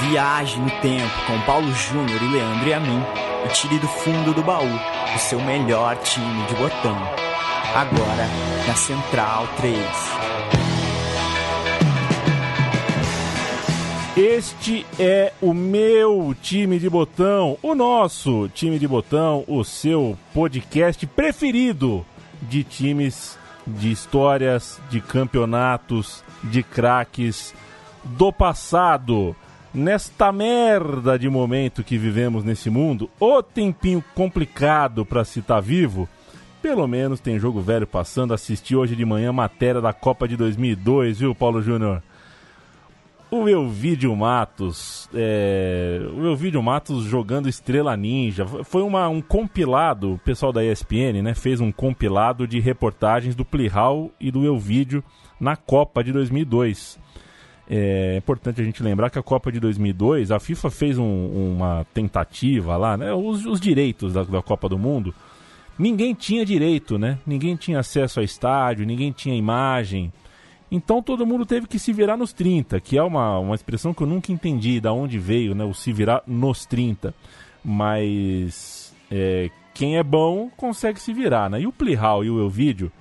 Viaje no tempo com Paulo Júnior e Leandro e a mim e tire do fundo do baú o seu melhor time de botão. Agora na Central 3. Este é o meu time de botão, o nosso time de botão, o seu podcast preferido de times, de histórias, de campeonatos, de craques do passado. Nesta merda de momento que vivemos nesse mundo, o tempinho complicado para se estar tá vivo, pelo menos tem jogo velho passando. Assisti hoje de manhã matéria da Copa de 2002, viu, Paulo Júnior? O Elvídio Matos, é, o Elvídio Matos jogando Estrela Ninja, foi uma, um compilado, o pessoal da ESPN, né, fez um compilado de reportagens do Plihal e do Elvídio na Copa de 2002. É importante a gente lembrar que a Copa de 2002, a FIFA fez um, uma tentativa lá, né, os, os direitos da, da Copa do Mundo, ninguém tinha direito, né, ninguém tinha acesso a estádio, ninguém tinha imagem, então todo mundo teve que se virar nos 30, que é uma, uma expressão que eu nunca entendi da onde veio, né? O se virar nos 30. Mas é, quem é bom consegue se virar, né? E o Plihal e o Elvídio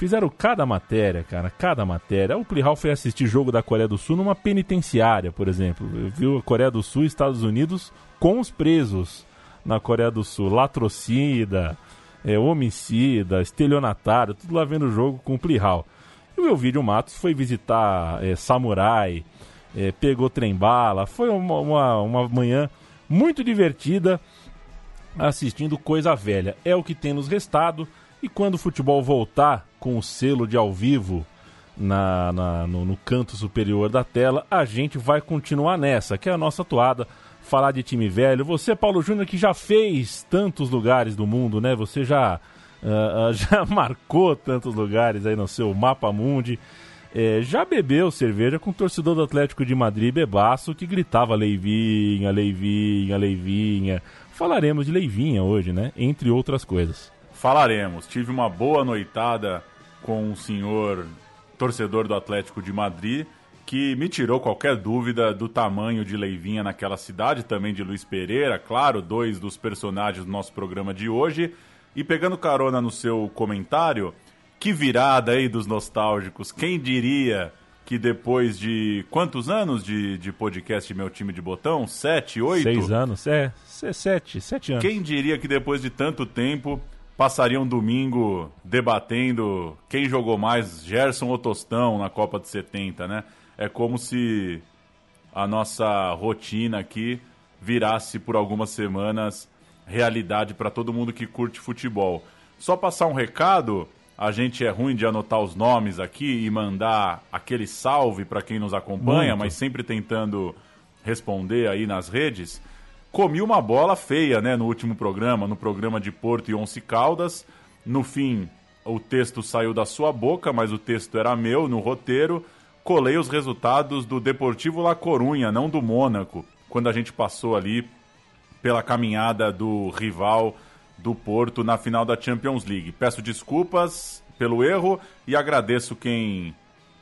fizeram cada matéria, cara, cada matéria. O Plihal foi assistir jogo da Coreia do Sul numa penitenciária, por exemplo. Viu a Coreia do Sul e Estados Unidos com os presos na Coreia do Sul. Latrocida, é, homicida, estelionatário, tudo lá vendo o jogo com o Plihal. E o Elvídio Matos foi visitar é, Samurai, é, pegou trem-bala. Foi uma, uma, uma manhã muito divertida assistindo coisa velha. É o que tem nos restado. E quando o futebol voltar com o selo de ao vivo na, na no, no, canto superior da tela, a gente vai continuar nessa, que é a nossa toada. Falar de time velho. Você, Paulo Júnior, que já fez tantos lugares do mundo, né? Você já uh, já marcou tantos lugares aí no seu mapa mundi. É, já bebeu cerveja com o torcedor do Atlético de Madrid, Bebaço, que gritava Leivinha, Leivinha, Leivinha. Falaremos de Leivinha hoje, né? Entre outras coisas. Falaremos. Tive uma boa noitada com o senhor torcedor do Atlético de Madrid, que me tirou qualquer dúvida do tamanho de Leivinha naquela cidade, também de Luiz Pereira, claro, dois dos personagens do nosso programa de hoje. E pegando carona no seu comentário, que virada aí dos nostálgicos. Quem diria que depois de quantos anos de, de podcast Meu Time de Botão? Sete, oito? Seis anos, é, sete, sete anos. Quem diria que depois de tanto tempo passaria um domingo debatendo quem jogou mais, Gerson ou Tostão, na Copa de 70, né? É como se a nossa rotina aqui virasse por algumas semanas realidade para todo mundo que curte futebol. Só passar um recado, a gente é ruim de anotar os nomes aqui e mandar aquele salve para quem nos acompanha, Muito. mas sempre tentando responder aí nas redes. Comi uma bola feia, né, no último programa, no programa de Porto e Once Caldas. No fim, o texto saiu da sua boca, mas o texto era meu no roteiro. Colei os resultados do Deportivo La Corunha, não do Mônaco, quando a gente passou ali pela caminhada do rival do Porto na final da Champions League. Peço desculpas pelo erro e agradeço quem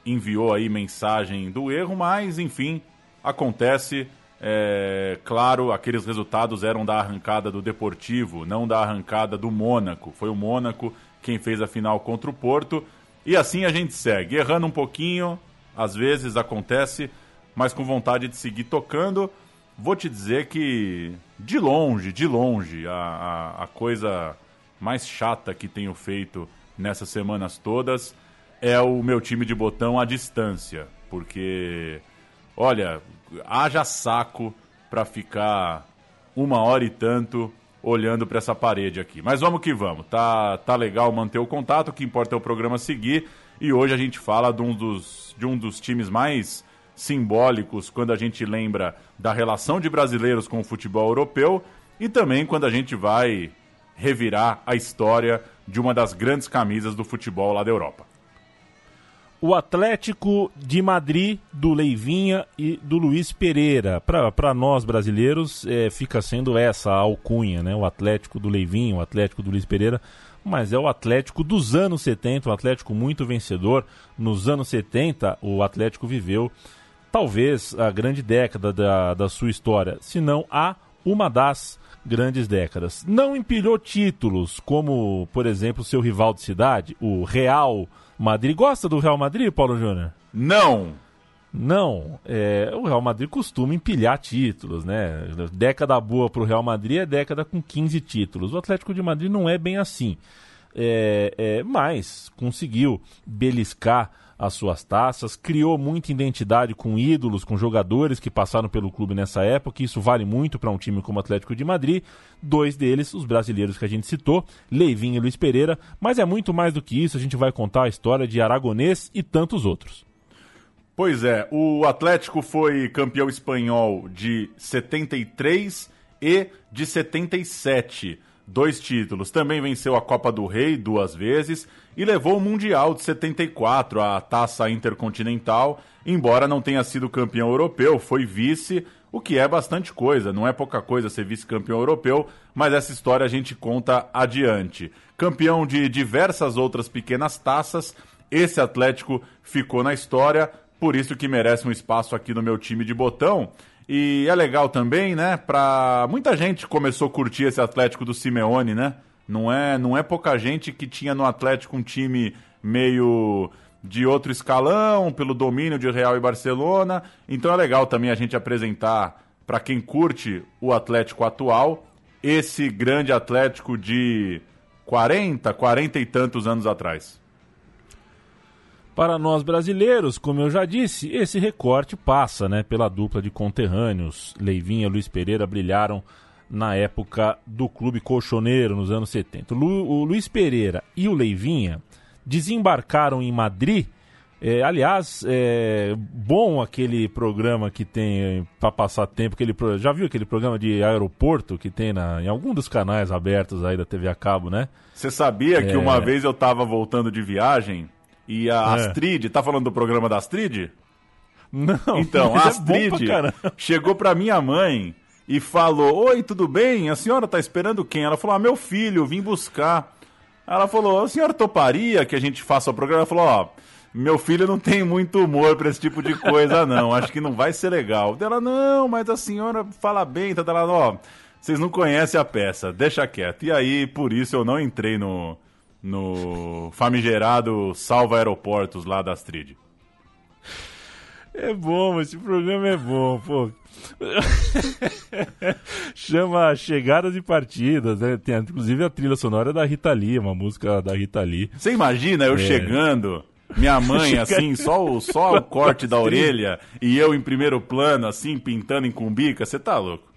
enviou aí mensagem do erro, mas enfim, acontece. É, claro, aqueles resultados eram da arrancada do Deportivo, não da arrancada do Mônaco. Foi o Mônaco quem fez a final contra o Porto. E assim a gente segue, errando um pouquinho, às vezes acontece, mas com vontade de seguir tocando. Vou te dizer que, de longe, de longe, a, a, a coisa mais chata que tenho feito nessas semanas todas é o meu time de botão à distância. Porque, olha, haja saco para ficar uma hora e tanto olhando para essa parede aqui. Mas vamos que vamos. Tá, tá legal manter o contato, o que importa é o programa seguir. E hoje a gente fala de um dos, de um dos times mais simbólicos quando a gente lembra da relação de brasileiros com o futebol europeu e também quando a gente vai revirar a história de uma das grandes camisas do futebol lá da Europa. O Atlético de Madrid, do Leivinha e do Luiz Pereira. Para nós brasileiros, é, fica sendo essa a alcunha, né? O Atlético do Leivinha, o Atlético do Luiz Pereira. Mas é o Atlético dos anos 70, um Atlético muito vencedor. Nos anos 70, o Atlético viveu talvez a grande década da, da sua história, se não a uma das grandes décadas. Não empilhou títulos, como, por exemplo, seu rival de cidade, o Real Madrid. Gosta do Real Madrid, Paulo Júnior? Não! Não, é, o Real Madrid costuma empilhar títulos, né? Década boa para o Real Madrid é década com 15 títulos. O Atlético de Madrid não é bem assim. É, é, mas conseguiu beliscar as suas taças, criou muita identidade com ídolos, com jogadores que passaram pelo clube nessa época, e isso vale muito para um time como o Atlético de Madrid. Dois deles, os brasileiros que a gente citou, Leivinho e Luiz Pereira, mas é muito mais do que isso, a gente vai contar a história de Aragonês e tantos outros. Pois é, o Atlético foi campeão espanhol de 73 e de 77 dois títulos. Também venceu a Copa do Rei duas vezes e levou o Mundial de 74, a taça intercontinental, embora não tenha sido campeão europeu, foi vice, o que é bastante coisa, não é pouca coisa ser vice-campeão europeu, mas essa história a gente conta adiante. Campeão de diversas outras pequenas taças, esse Atlético ficou na história, por isso que merece um espaço aqui no meu time de botão. E é legal também, né? Pra muita gente começou a curtir esse Atlético do Simeone, né? Não é, não é pouca gente que tinha no Atlético um time meio de outro escalão, pelo domínio de Real e Barcelona. Então é legal também a gente apresentar para quem curte o Atlético atual, esse grande Atlético de 40, 40 e tantos anos atrás. Para nós brasileiros, como eu já disse, esse recorte passa né, pela dupla de conterrâneos. Leivinha e Luiz Pereira brilharam na época do clube colchoneiro, nos anos 70. O Luiz Pereira e o Leivinha desembarcaram em Madrid. É, aliás, é bom aquele programa que tem para passar tempo. Aquele, já viu aquele programa de aeroporto que tem na, em algum dos canais abertos aí da TV a cabo, né? Você sabia é... que uma vez eu estava voltando de viagem e a é. Astrid, tá falando do programa da Astrid? Não, então, a é Astrid é chegou pra minha mãe e falou: Oi, tudo bem? A senhora tá esperando quem? Ela falou: Ah, meu filho, vim buscar. Ela falou: A senhora toparia que a gente faça o programa? Ela falou: Ó, meu filho não tem muito humor pra esse tipo de coisa, não. Acho que não vai ser legal. Ela: Não, mas a senhora fala bem, tá, lá, ó. Vocês não conhecem a peça, deixa quieto. E aí, por isso eu não entrei no, no famigerado Salva Aeroportos lá da Astrid. É bom, esse programa é bom, pô. Chama Chegadas e Partidas, né? Tem inclusive a trilha sonora da Rita Lee, uma música da Rita Lee. Você imagina eu é. chegando, minha mãe assim, só o, só o corte da orelha e eu em primeiro plano, assim, pintando em cumbica? Você tá louco?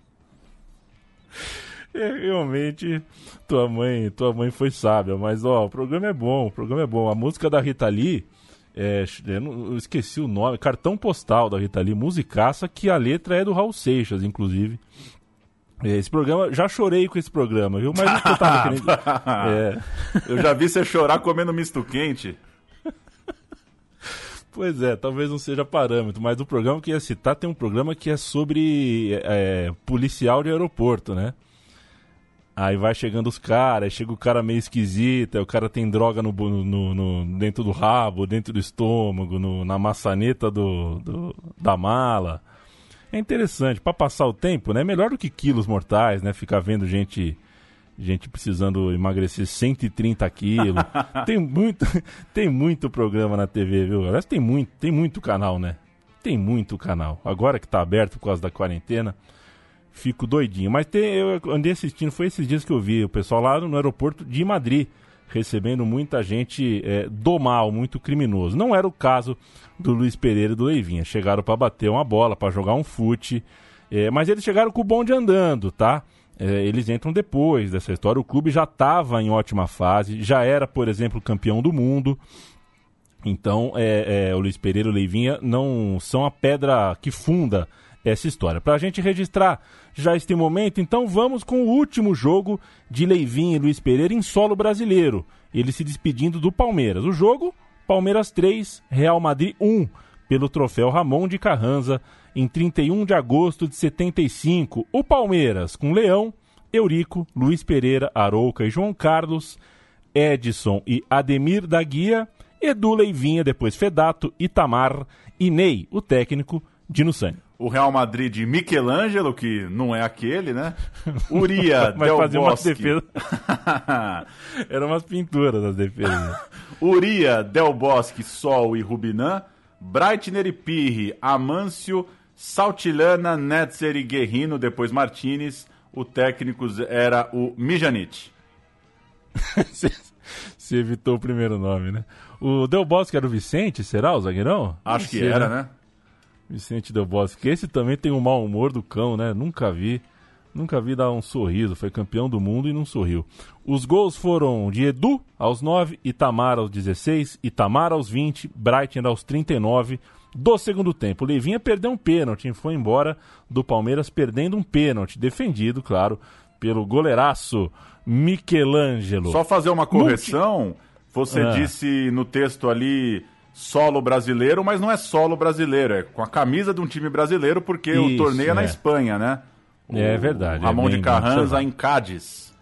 É, realmente, tua mãe, tua mãe foi sábia, mas ó, o programa é bom, o programa é bom. A música da Rita Lee, é, eu esqueci o nome, cartão postal da Rita Lee, musicaça, que a letra é do Raul Seixas, inclusive. É, esse programa, já chorei com esse programa, viu? Mas eu tava querendo. É... Eu já vi você chorar comendo misto quente. Pois é, talvez não seja parâmetro, mas o programa que ia citar tem um programa que é sobre é, policial de aeroporto, né? Aí vai chegando os caras, chega o cara meio esquisito, aí o cara tem droga no, no, no dentro do rabo, dentro do estômago, no, na maçaneta do, do, da mala. É interessante, para passar o tempo, né? Melhor do que quilos mortais, né? Ficar vendo gente gente precisando emagrecer 130 quilos. tem muito tem muito programa na TV, viu? Aliás, tem muito, tem muito canal, né? Tem muito canal. Agora que tá aberto por causa da quarentena fico doidinho. Mas tem, eu andei assistindo, foi esses dias que eu vi o pessoal lá no aeroporto de Madrid recebendo muita gente é, do mal, muito criminoso. Não era o caso do Luiz Pereira e do Leivinha. Chegaram para bater uma bola, para jogar um fute, é, mas eles chegaram com o bonde andando, tá? É, eles entram depois dessa história. O clube já estava em ótima fase, já era, por exemplo, campeão do mundo. Então, é, é, o Luiz Pereira e o Leivinha não são a pedra que funda essa história. Para a gente registrar já este momento, então vamos com o último jogo de Leivinho e Luiz Pereira em solo brasileiro. Ele se despedindo do Palmeiras. O jogo, Palmeiras 3, Real Madrid 1, pelo troféu Ramon de Carranza, em 31 de agosto de 75. O Palmeiras com Leão, Eurico, Luiz Pereira, Arouca e João Carlos, Edson e Ademir da Guia, Edu Leivinha, depois Fedato, Itamar e Ney, o técnico Dino Sani. O Real Madrid de Michelangelo, que não é aquele, né? Uria Vai Del Bosque. defesa. Eram umas pinturas das defesas. né? Uria, Del Bosque, Sol e Rubinan, Breitner e Pirri, Amâncio, Saltilana, Netzer e Guerrino, depois Martinez. O técnico era o Mijanic. Você você evitou o primeiro nome, né? O Del Bosque era o Vicente, será o zagueirão? Acho que era, né? Vicente Del Bosque. Esse também tem um mau humor do cão, né? Nunca vi. Nunca vi dar um sorriso. Foi campeão do mundo e não sorriu. Os gols foram de Edu aos 9, Itamar aos 16, Itamar aos 20, Brighton aos 39 do segundo tempo. Levinha perdeu um pênalti e foi embora do Palmeiras perdendo um pênalti. Defendido, claro, pelo goleiraço Michelangelo. Só fazer uma correção. Você Ah. disse no texto ali solo brasileiro, mas não é solo brasileiro, é com a camisa de um time brasileiro, porque o Isso, torneio é na é. Espanha, né? O É verdade, é Ramon bem- de Carranza em Cádiz.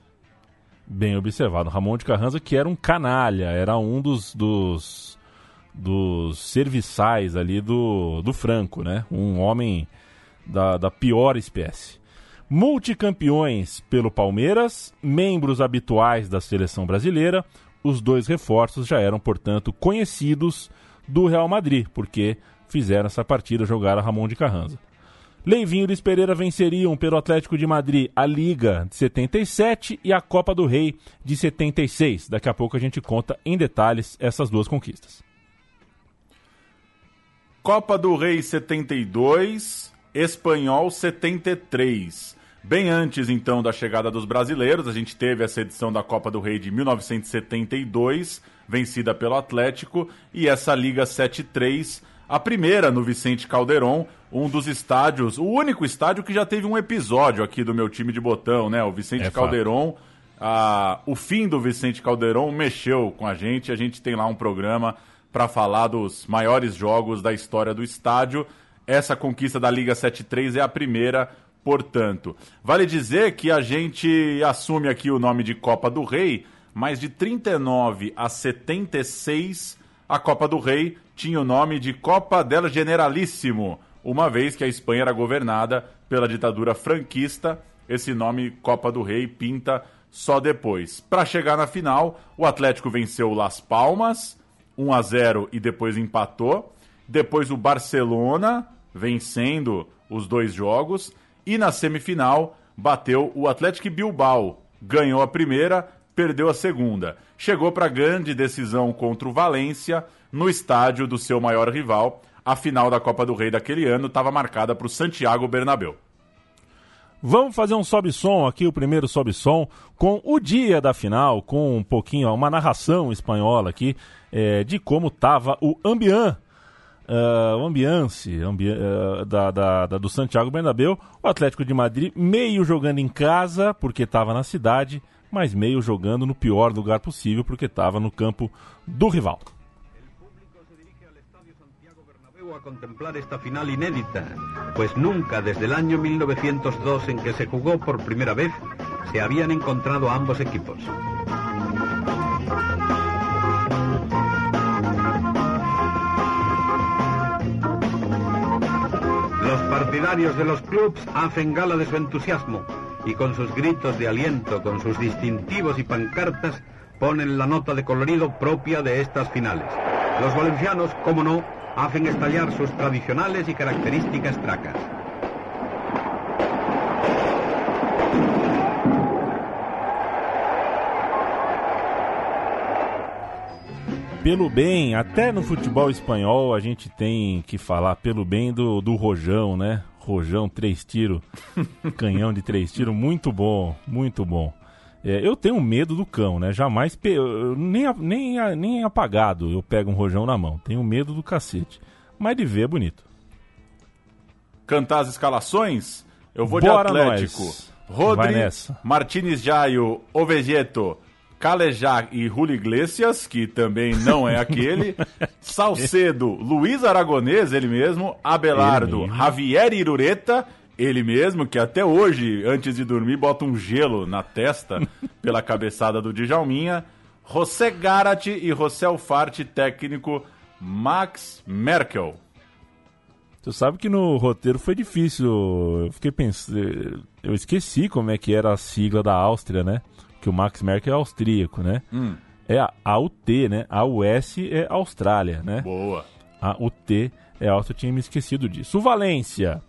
Bem observado. Ramon de Carranza, que era um canalha, era um dos, dos, dos serviçais ali do, do Franco, né? Um homem da, da pior espécie. Multicampeões pelo Palmeiras, membros habituais da seleção brasileira, os dois reforços já eram, portanto, conhecidos do Real Madrid, porque fizeram essa partida, jogaram Ramon de Carranza. Leivinho e Luiz Pereira venceriam pelo Atlético de Madrid a Liga de 77 e a Copa do Rei de 76. Daqui a pouco a gente conta em detalhes essas duas conquistas. Copa do Rei 72, Espanhol 73. Bem antes então da chegada dos brasileiros, a gente teve essa edição da Copa do Rei de 1972, vencida pelo Atlético, e essa Liga 73, a primeira no Vicente Calderon, um dos estádios, o único estádio que já teve um episódio aqui do meu time de botão, né? O Vicente É. Calderon. Ah, o fim do Vicente Calderon mexeu com a gente, a gente tem lá um programa para falar dos maiores jogos da história do estádio. Essa conquista da Liga 73 é a primeira, portanto. Vale dizer que a gente assume aqui o nome de Copa do Rei, mas de 39 a 76, a Copa do Rei tinha o nome de Copa del Generalíssimo, uma vez que a Espanha era governada pela ditadura franquista. Esse nome Copa do Rei pinta só depois. Para chegar na final, o Atlético venceu o Las Palmas 1 a 0 e depois empatou. Depois o Barcelona vencendo os dois jogos e na semifinal bateu o Atlético Bilbao. Ganhou a primeira, perdeu a segunda. Chegou para a grande decisão contra o Valência no estádio do seu maior rival. A final da Copa do Rei daquele ano estava marcada para o Santiago Bernabéu. Vamos fazer um sobe-som aqui, o primeiro sobe-som, com o dia da final, com um pouquinho, ó, uma narração espanhola aqui é, de como estava o ambiente, o ambiance ambi ah, da, da- da- do Santiago Bernabéu. O Atlético de Madrid meio jogando em casa, porque estava na cidade, mas meio jogando no pior lugar possível, porque estava no campo do rival. A contemplar esta final inédita, pues nunca desde el año 1902 en que se jugó por primera vez se habían encontrado ambos equipos. Los partidarios de los clubes hacen gala de su entusiasmo y con sus gritos de aliento, con sus distintivos y pancartas, ponen la nota de colorido propia de estas finales. Los valencianos, como no, hacen estallar sus tradicionales y características tracas. Pelo bem, até no futebol espanhol a gente tem que falar pelo bem do, do Rojão, né? Rojão, três tiros, canhão de três tiros, muito bom, muito bom. É, eu tenho medo do cão, né? Jamais, pe- nem, nem, nem apagado eu pego um rojão na mão. Tenho medo do cacete. Mas de ver é bonito. Cantar as escalações? Eu vou Bora de Atlético. nós. Rodri. Martinez Jaio, Ovejeto, Calejá e Julio Iglesias, que também não é aquele. Salcedo, Luiz Aragonês, ele mesmo. Abelardo, Ele mesmo. Javier Irureta, ele mesmo, que até hoje, antes de dormir, bota um gelo na testa pela cabeçada do Djalminha. José Garati e José Alfarte, técnico Max Merkel. Você sabe que no roteiro foi difícil. Eu fiquei pensando. Eu esqueci como é que era a sigla da Áustria, né? Que o Max Merkel é austríaco, né? Hum, É a AUT, né? A US é Austrália, né? boa. A UT é Áustria, eu tinha me esquecido disso. O Valência.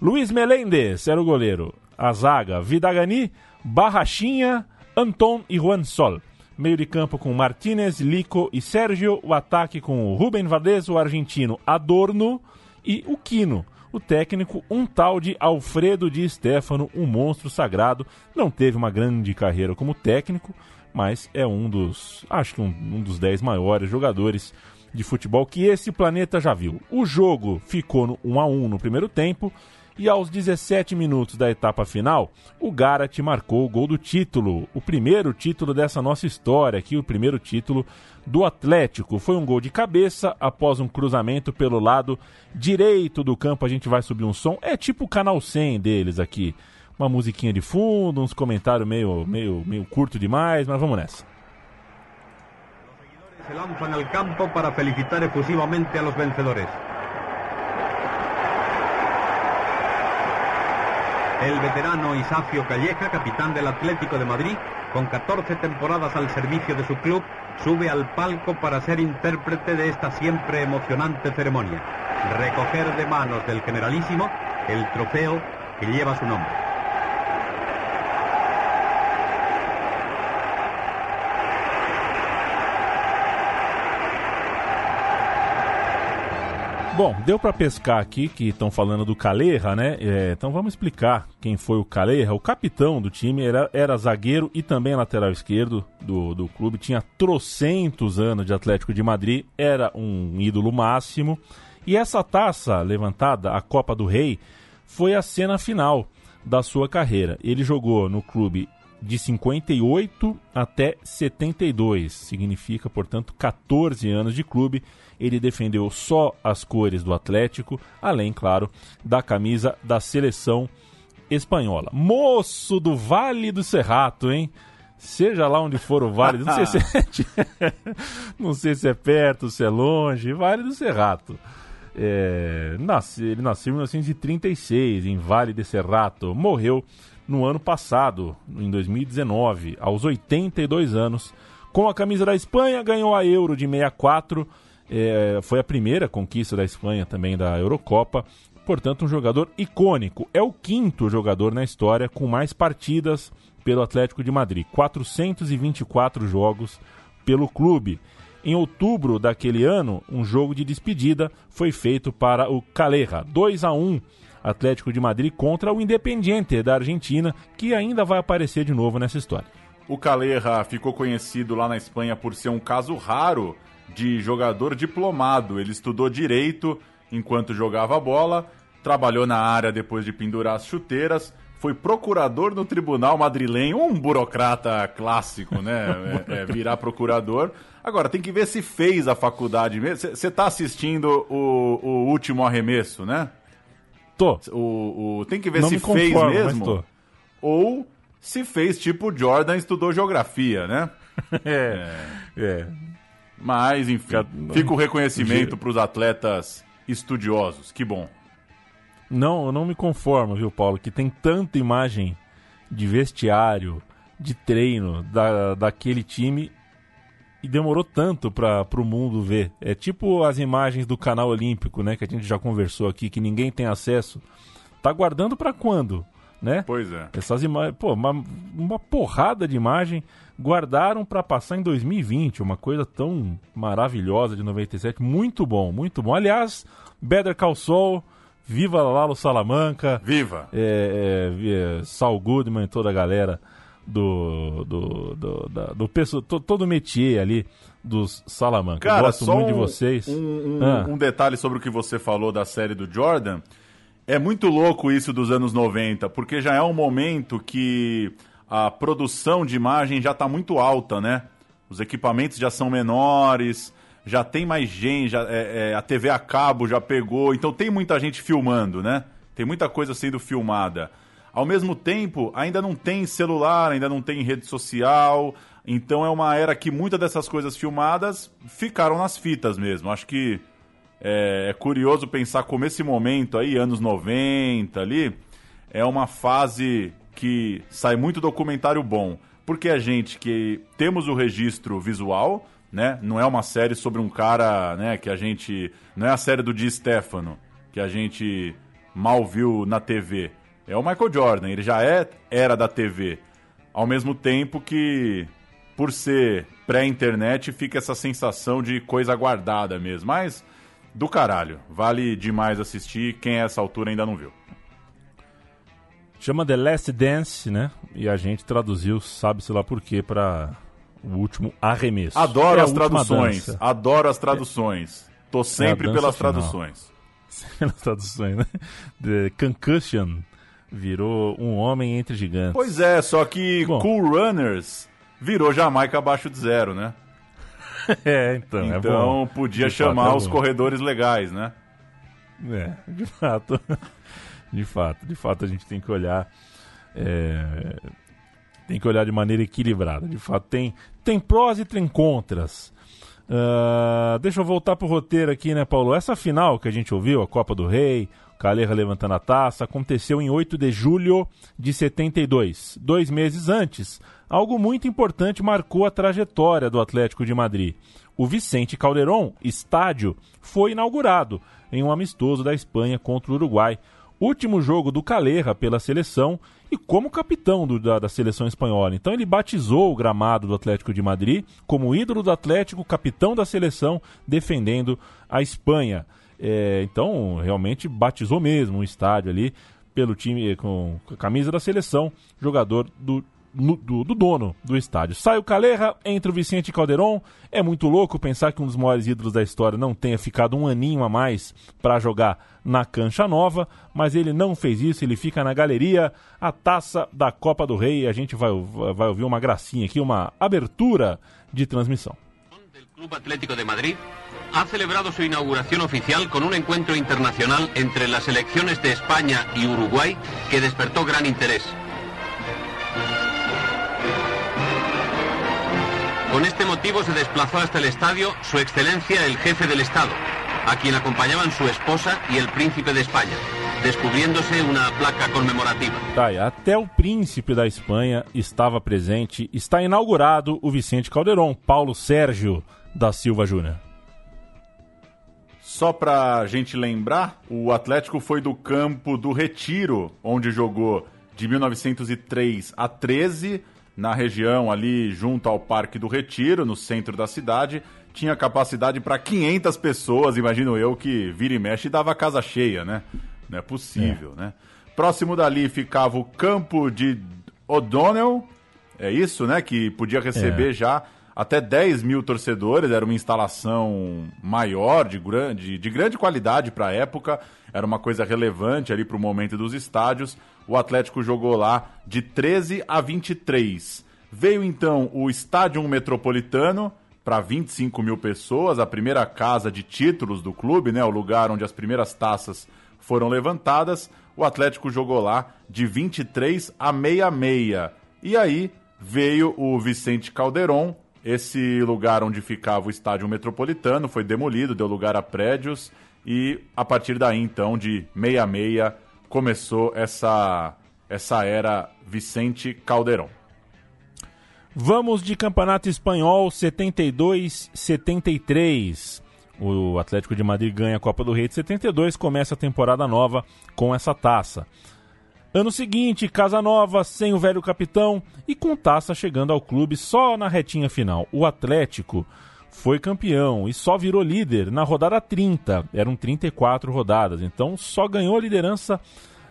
Luiz Melendes era o goleiro. A zaga, Vidagani, Barrachinha, Anton e Juan Sol. Meio de campo com Martinez, Lico e Sérgio. O ataque com o Rubem Valdez, o argentino Adorno e o Quino. O técnico, um tal de Alfredo Di Stefano, um monstro sagrado. Não teve uma grande carreira como técnico, mas é um dos, acho que um, um dos dez maiores jogadores de futebol que esse planeta já viu. O jogo ficou no 1 a 1 no primeiro tempo e aos 17 minutos da etapa final, o Garat marcou o gol do título, o primeiro título dessa nossa história aqui, o primeiro título do Atlético. Foi um gol de cabeça após um cruzamento pelo lado direito do campo. A gente vai subir um som, é tipo o canal 100 deles aqui. Uma musiquinha de fundo, uns comentários meio, meio, meio curto demais, mas vamos nessa. Se lanzan al campo para felicitar efusivamente a los vencedores. El veterano Isafio Calleja, capitán del Atlético de Madrid, con 14 temporadas al servicio de su club, sube al palco para ser intérprete de esta siempre emocionante ceremonia. Recoger de manos del generalísimo el trofeo que lleva su nombre. Bom, deu pra pescar aqui que estão falando do Caleja, né? É, então vamos explicar quem foi o Caleja. O capitão do time era, era zagueiro e também lateral esquerdo do, do clube. Tinha trocentos anos de Atlético de Madrid, era um ídolo máximo. E essa taça levantada, a Copa do Rei, foi a cena final da sua carreira. Ele jogou no clube de 58 até 72, significa, portanto, 14 anos de clube. Ele defendeu só as cores do Atlético, além, claro, da camisa da seleção espanhola. Moço do Vale do Cerrato, hein? Seja lá onde for o Vale, não sei se é, não sei se é perto, se é longe, Vale do Cerrato. É, nasce, ele nasceu em 1936 em Vale do Cerrato, morreu no ano passado, em 2019, aos 82 anos. Com a camisa da Espanha, ganhou a Euro de 64. É, foi a primeira conquista da Espanha também da Eurocopa. Portanto, um jogador icônico. É o quinto jogador na história com mais partidas pelo Atlético de Madrid. 424 jogos pelo clube. Em outubro daquele ano, um jogo de despedida foi feito para o Calera. 2 a 1 Atlético de Madrid contra o Independiente da Argentina, que ainda vai aparecer de novo nessa história. O Caleja ficou conhecido lá na Espanha por ser um caso raro de jogador diplomado. Ele estudou direito enquanto jogava bola, trabalhou na área depois de pendurar as chuteiras, foi procurador no tribunal madrilenho, um burocrata clássico, né? É, é, virar procurador. Agora, tem que ver se fez a faculdade mesmo. Você está assistindo o, o último arremesso, né? Tô. O, o, tem que ver Não se me fez conformo, mas mesmo. tô. Ou se fez tipo Jordan estudou geografia, né? É. é. Mas, enfim, Ca- fica o reconhecimento para os atletas estudiosos. Que bom. Não, eu não me conformo, viu, Paulo, que tem tanta imagem de vestiário, de treino da, daquele time e demorou tanto para o mundo ver. É tipo as imagens do canal Olímpico, né, que a gente já conversou aqui, que ninguém tem acesso. Tá guardando para quando, né? Pois é. Essas imagens, pô, uma, uma porrada de imagem guardaram para passar em 2020, uma coisa tão maravilhosa de 97, muito bom, muito bom. Aliás, Better Call Saul, viva Lalo Salamanca, Viva! é, é, é, Saul Goodman, toda a galera do do do, da, do to- todo o métier ali dos Salamanca. Cara, Gosto só muito de um- vocês. Um, um- Ah. um detalhe sobre o que você falou da série do Jordan. É muito louco isso dos anos 90, porque já é um momento que a produção de imagem já está muito alta, né? Os equipamentos já são menores, já tem mais gente, já- é- é, a TV a cabo já pegou, então tem muita gente filmando, né? Tem muita coisa sendo filmada. Ao mesmo tempo, ainda não tem celular, ainda não tem rede social, então é uma era que muitas dessas coisas filmadas ficaram nas fitas mesmo. Acho que é, é curioso pensar como esse momento aí, anos 90 ali, é uma fase que sai muito documentário bom. Porque a gente que temos o registro visual, né? Não é uma série sobre um cara, né, que a gente. Não é a série do Di Stefano, que a gente mal viu na TV. É o Michael Jordan, ele já é era da TV. Ao mesmo tempo que, por ser pré-internet, fica essa sensação de coisa guardada mesmo. Mas, do caralho, vale demais assistir. Quem é essa altura ainda não viu. Chama The Last Dance, né? E a gente traduziu, sabe-se lá por quê, pra o último arremesso. Adoro é as traduções. Dança. Adoro as traduções. Tô sempre é pelas final. traduções. Pelas traduções, né? The Concussion virou um homem entre gigantes. Pois é, só que Bom, Cool Runners virou Jamaica abaixo de zero, né? é, então. É então é podia de chamar fato, é os corredores legais, né? É, de fato. De fato, de fato a gente tem que olhar. É, tem que olhar de maneira equilibrada. De fato, tem, tem prós e tem contras. Uh, deixa eu voltar pro roteiro aqui, né, Paulo? Essa final que a gente ouviu, a Copa do Rei, Caleja levantando a taça, aconteceu em 8 de julho de 72. Dois meses antes, algo muito importante marcou a trajetória do Atlético de Madrid. O Vicente Calderón estádio foi inaugurado em um amistoso da Espanha contra o Uruguai. Último jogo do Caleja pela seleção e como capitão do, da, da, seleção espanhola. Então ele batizou o gramado do Atlético de Madrid como ídolo do Atlético, capitão da seleção, defendendo a Espanha. É, então realmente batizou mesmo o estádio ali pelo time com a camisa da seleção, jogador do do, do, dono do estádio. Sai o Caleja, entra o Vicente Calderon. É muito louco pensar que um dos maiores ídolos da história não tenha ficado um aninho a mais para jogar na cancha nova, mas ele não fez isso, ele fica na galeria, a taça da Copa do Rei. A gente vai, vai ouvir uma gracinha aqui, uma abertura de transmissão. O Club Atlético de Madrid ha celebrado su inauguración oficial con un encuentro internacional entre las selecciones de España y Uruguay que despertó gran interés. Con este motivo se desplazó hasta el estadio Su Excelencia el Jefe del Estado, a quien acompañaban su esposa y el Príncipe de España, descubriéndose una placa conmemorativa. Tá, até o Príncipe da Espanha estava presente. Está inaugurado o Vicente Calderon, Paulo Sérgio da Silva Júnior. Só pra gente lembrar, o Atlético foi do campo do Retiro, onde jogou de 1903 a 13 na região ali junto ao Parque do Retiro, no centro da cidade, tinha capacidade para 500 pessoas, imagino eu, que vira e mexe e dava casa cheia, né? Não é possível, é. né? Próximo dali ficava o campo de O'Donnell, é isso, né? Que podia receber é. já até 10 mil torcedores, era uma instalação maior, de grande, de grande qualidade para a época, era uma coisa relevante ali para o momento dos estádios o Atlético jogou lá de 13 a 23. Veio então o Estádio Metropolitano para 25 mil pessoas, a primeira casa de títulos do clube, né, o lugar onde as primeiras taças foram levantadas. O Atlético jogou lá de 23 a 66. E aí veio o Vicente Calderon, esse lugar onde ficava o Estádio Metropolitano foi demolido, deu lugar a prédios e a partir daí então de 66 começou essa, essa era Vicente Caldeirão. Vamos de Campeonato Espanhol 72-73. O Atlético de Madrid ganha a Copa do Rei de 72, começa a temporada nova com essa taça. Ano seguinte, Casa Nova, sem o velho capitão e com taça chegando ao clube só na retinha final. O Atlético foi campeão e só virou líder na rodada 30. Eram 34 rodadas, então só ganhou a liderança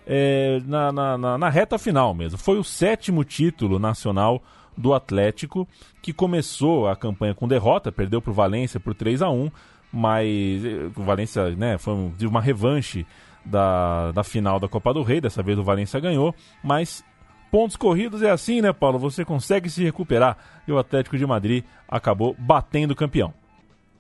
é, na, na, na, na reta final mesmo. Foi o sétimo título nacional do Atlético, que começou a campanha com derrota, perdeu para o Valência por 3 a 1 mas eh, o Valência né, foi uma revanche da, da final da Copa do Rei, dessa vez o Valência ganhou, mas Pontos corridos é assim, né, Paulo? Você consegue se recuperar e o Atlético de Madrid acabou batendo o campeão.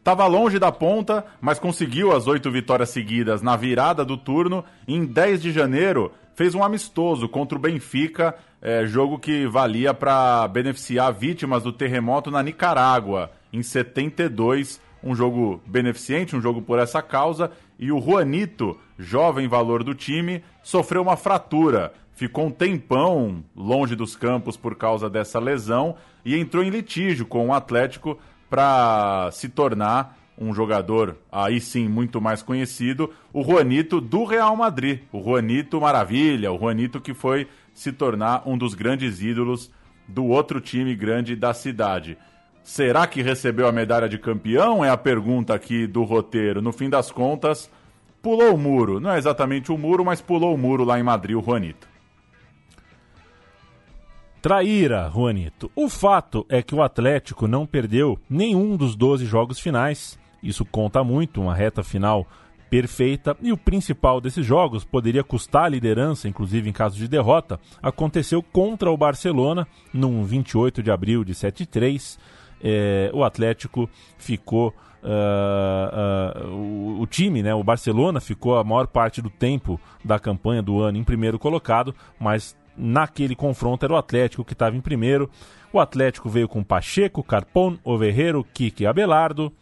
Tava longe da ponta, mas conseguiu as oito vitórias seguidas na virada do turno. Em 10 de janeiro, fez um amistoso contra o Benfica, é, jogo que valia para beneficiar vítimas do terremoto na Nicarágua. Em 72, um jogo beneficente, um jogo por essa causa, e o Juanito, jovem valor do time, sofreu uma fratura. Ficou um tempão longe dos campos por causa dessa lesão e entrou em litígio com o Atlético para se tornar um jogador aí sim muito mais conhecido, o Juanito do Real Madrid. O Juanito Maravilha, o Juanito que foi se tornar um dos grandes ídolos do outro time grande da cidade. Será que recebeu a medalha de campeão? É a pergunta aqui do roteiro. No fim das contas, pulou o muro. Não é exatamente o muro, mas pulou o muro lá em Madrid, o Juanito. Traíra, Juanito. O fato é que o Atlético não perdeu nenhum dos 12 jogos finais. Isso conta muito, uma reta final perfeita. E o principal desses jogos poderia custar a liderança, inclusive em caso de derrota, aconteceu contra o Barcelona, num 28 de abril de 7-3. É, o Atlético ficou. Uh, uh, o, o, time, né, o Barcelona, ficou a maior parte do tempo da campanha do ano em primeiro colocado, mas naquele confronto era o Atlético que estava em primeiro. O Atlético veio com Pacheco, Carpon, Overreiro, Kike Abelardo,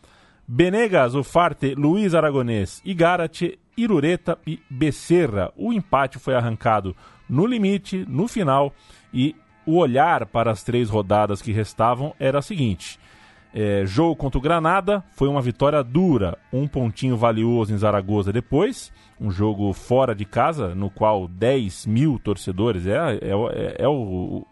Benegas, Ufarte, Luiz Aragonês, Igarate, Irureta e Becerra. O empate foi arrancado no limite, no final, e o olhar para as três rodadas que restavam era o seguinte: é, jogo contra o Granada foi uma vitória dura, um pontinho valioso em Zaragoza depois, um jogo fora de casa, no qual 10 mil torcedores é, é, é, é o,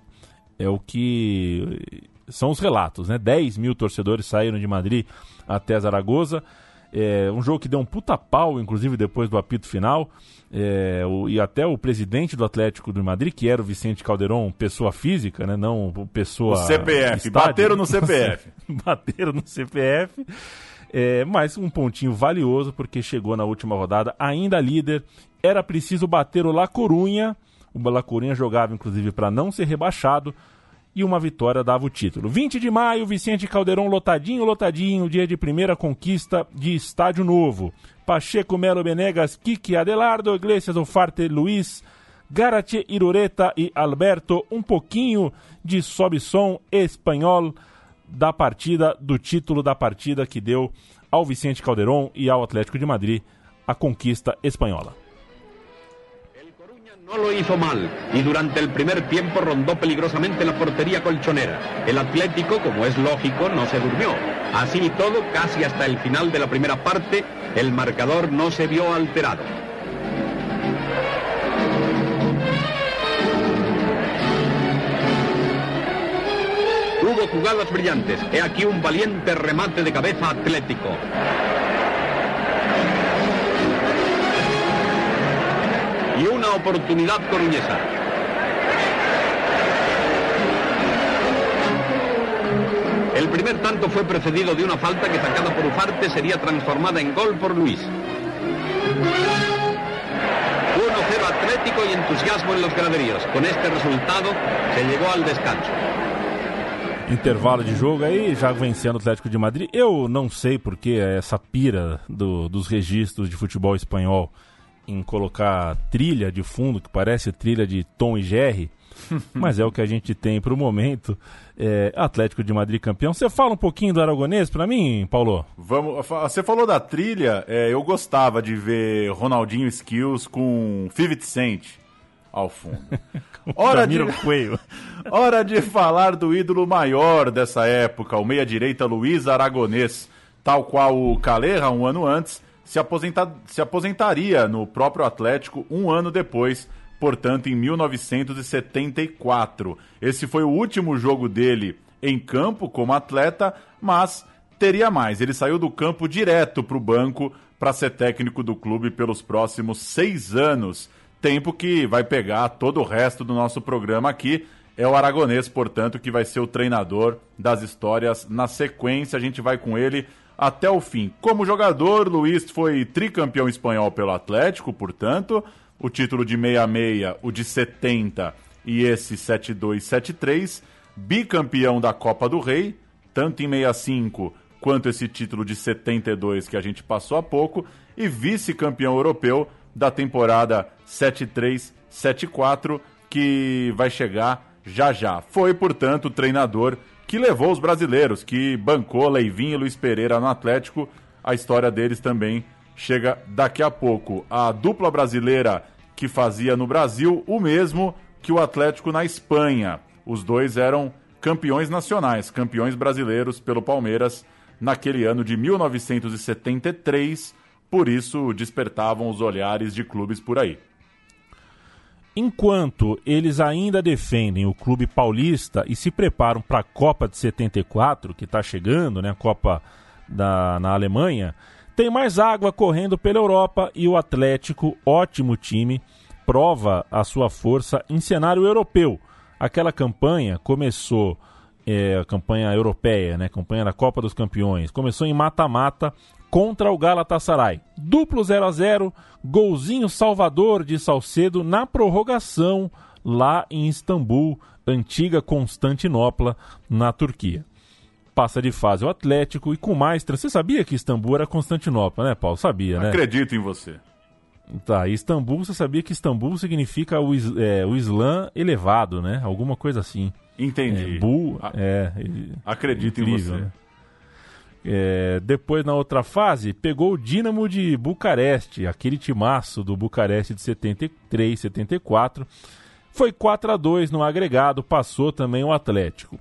é o que são os relatos, né? 10 mil torcedores saíram de Madrid até Zaragoza. É, um jogo que deu um puta pau, inclusive depois do apito final. É, o, e até o presidente do Atlético do Madrid, que era o Vicente Calderon, pessoa física, né? Não pessoa. O CPF, estádio. bateram no CPF. bateram no CPF. É, mas um pontinho valioso, porque chegou na última rodada, ainda líder. Era preciso bater o La Corunha. O La Corunha jogava, inclusive, para não ser rebaixado e uma vitória dava o título. 20 de maio, Vicente Caldeirão lotadinho, lotadinho, dia de primeira conquista de estádio novo. Pacheco Melo Benegas, Kiki Adelardo, Iglesias Ofarte Luiz, Garate Irureta e Alberto, um pouquinho de sobe-som espanhol da partida, do título da partida que deu ao Vicente Caldeirão e ao Atlético de Madrid a conquista espanhola. No lo hizo mal y durante el primer tiempo rondó peligrosamente la portería colchonera. El Atlético, como es lógico, no se durmió. Así y todo, casi hasta el final de la primera parte, el marcador no se vio alterado. Hubo jugadas brillantes. He aquí un valiente remate de cabeza atlético. Y una oportunidad coruñesa. El primer tanto fue precedido de una falta que sacada por Ufarte sería transformada en gol por Luis. 1-0 Atlético y entusiasmo en los graderíos. Con este resultado se llegó al descanso. intervalo de jogo aí, já vencendo o Atlético de Madrid. Eu não sei porque essa pira do, dos registros de futebol espanhol em colocar trilha de fundo, que parece trilha de Tom e Jerry, mas é o que a gente tem para o momento. É, Atlético de Madrid campeão. Você fala um pouquinho do Aragonês para mim, Paulo? Vamos. Você falou da trilha. É, eu gostava de ver Ronaldinho Skills com 50 Cent ao fundo. Hora de, hora de falar do ídolo maior dessa época, o meia-direita Luiz Aragonês, tal qual o Calera um ano antes, se, aposenta, se aposentaria no próprio Atlético um ano depois, portanto em 1974. Esse foi o último jogo dele em campo como atleta, mas teria mais. Ele saiu do campo direto para o banco para ser técnico do clube pelos próximos seis anos. Tempo que vai pegar todo o resto do nosso programa aqui. É o Aragonês, portanto, que vai ser o treinador das histórias. Na sequência, a gente vai com ele até o fim. Como jogador, Luiz foi tricampeão espanhol pelo Atlético, portanto, o título de 66, o de 70 e esse 72-73, bicampeão da Copa do Rei, tanto em 65 quanto esse título de 72 que a gente passou há pouco, e vice-campeão europeu da temporada 73-74, que vai chegar já já. Foi, portanto, treinador que levou os brasileiros, que bancou Leivinho e Luiz Pereira no Atlético. A história deles também chega daqui a pouco. A dupla brasileira que fazia no Brasil o mesmo que o Atlético na Espanha. Os dois eram campeões nacionais, campeões brasileiros pelo Palmeiras naquele ano de 1973, por isso despertavam os olhares de clubes por aí. Enquanto eles ainda defendem o clube paulista e se preparam para a Copa de 74, que está chegando, né, a Copa da, na Alemanha, tem mais água correndo pela Europa e o Atlético, ótimo time, prova a sua força em cenário europeu. Aquela campanha começou, é, a campanha europeia, né, campanha da Copa dos Campeões, começou em mata-mata contra o Galatasaray. Duplo 0 a 0 golzinho Salvador de Salcedo na prorrogação lá em Istambul, antiga Constantinopla, na Turquia. Passa de fase o Atlético e com mais. Você sabia que Istambul era Constantinopla, né, Paulo? Sabia, né? Acredito em você. Tá, Istambul, você sabia que Istambul significa o, é, o Islã elevado, né? Alguma coisa assim. Entendi. É, Bu, é, Acredito incrível, em você. Né? É, depois, na outra fase, pegou o Dinamo de Bucareste, aquele timaço do Bucareste de 73, 74. Foi 4 a 2 no agregado, passou também o Atlético.